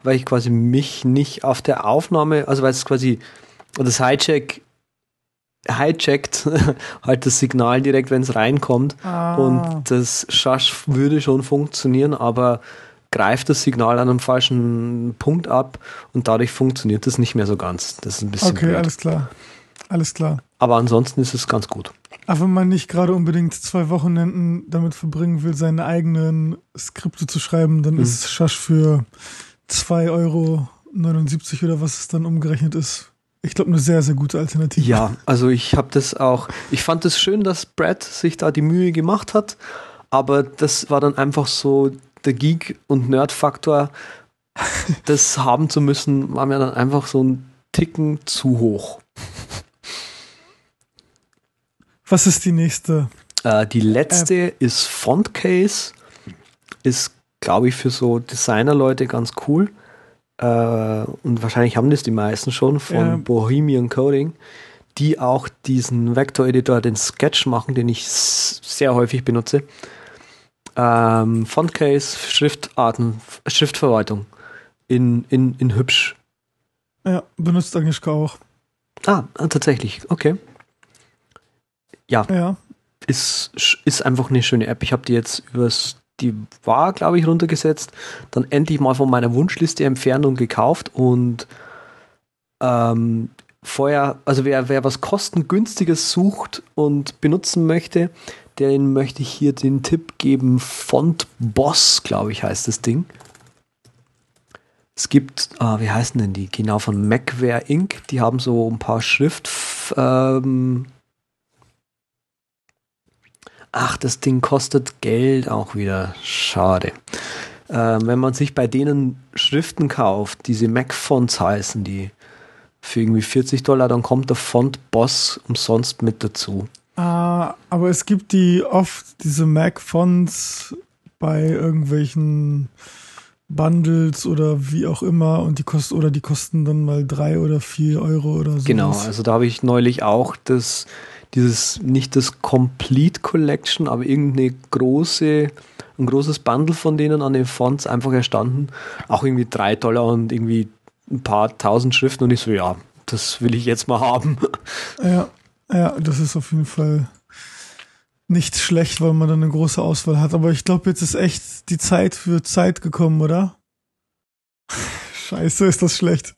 B: weil ich quasi mich nicht auf der Aufnahme, also weil es quasi das Hijack hijackt halt das Signal direkt, wenn es reinkommt.
A: Ah.
B: Und das Shush würde schon funktionieren, aber greift das Signal an einem falschen Punkt ab und dadurch funktioniert das nicht mehr so ganz. Das ist ein bisschen
A: Okay,
B: blöd.
A: alles klar. Alles klar.
B: Aber ansonsten ist es ganz gut.
A: Aber wenn man nicht gerade unbedingt zwei Wochenenden damit verbringen will, seine eigenen Skripte zu schreiben, dann
B: Mhm.
A: ist Shush für 2,79 Euro oder was es dann umgerechnet ist. Ich glaube, eine sehr, sehr gute Alternative.
B: Ja, also ich habe das auch, ich fand es schön, dass Brad sich da die Mühe gemacht hat, aber das war dann einfach so der Geek- und Nerd-Faktor, das haben zu müssen, war mir dann einfach so ein Ticken zu hoch.
A: Was ist die nächste?
B: Äh, die letzte App. ist Fontcase. Ist, glaube ich, für so Designer-Leute ganz cool. Äh, und wahrscheinlich haben das die meisten schon von ja. Bohemian Coding, die auch diesen Vector-Editor, den Sketch machen, den ich sehr häufig benutze. Ähm, Fontcase, Schriftarten, Schriftverwaltung in, in, in hübsch.
A: Ja, benutzt Agnieszka auch.
B: Ah, tatsächlich, okay. Ja.
A: Ja.
B: Ist, ist einfach eine schöne App. Ich habe die jetzt übers, die war, glaube ich, runtergesetzt, dann endlich mal von meiner Wunschliste entfernt und gekauft und ähm, vorher, also wer, wer was kostengünstiges sucht und benutzen möchte, den möchte ich hier den Tipp geben. Font Boss, glaube ich, heißt das Ding. Es gibt, äh, wie heißen denn die? Genau von Macware Inc. Die haben so ein paar Schrift. Ähm Ach, das Ding kostet Geld auch wieder. Schade. Ähm, wenn man sich bei denen Schriften kauft, diese Mac-Fonts heißen die, für irgendwie 40 Dollar, dann kommt der Font Boss umsonst mit dazu.
A: Ah, aber es gibt die oft, diese Mac-Fonts bei irgendwelchen Bundles oder wie auch immer und die kosten oder die kosten dann mal drei oder vier Euro oder so.
B: Genau, also da habe ich neulich auch das, dieses, nicht das Complete Collection, aber irgendeine große, ein großes Bundle von denen an den Fonts einfach erstanden. Auch irgendwie drei Dollar und irgendwie ein paar tausend Schriften und ich so, ja, das will ich jetzt mal haben.
A: Ja, ja, das ist auf jeden Fall nicht schlecht, weil man dann eine große Auswahl hat. Aber ich glaube, jetzt ist echt die Zeit für Zeit gekommen, oder? Scheiße, ist das schlecht.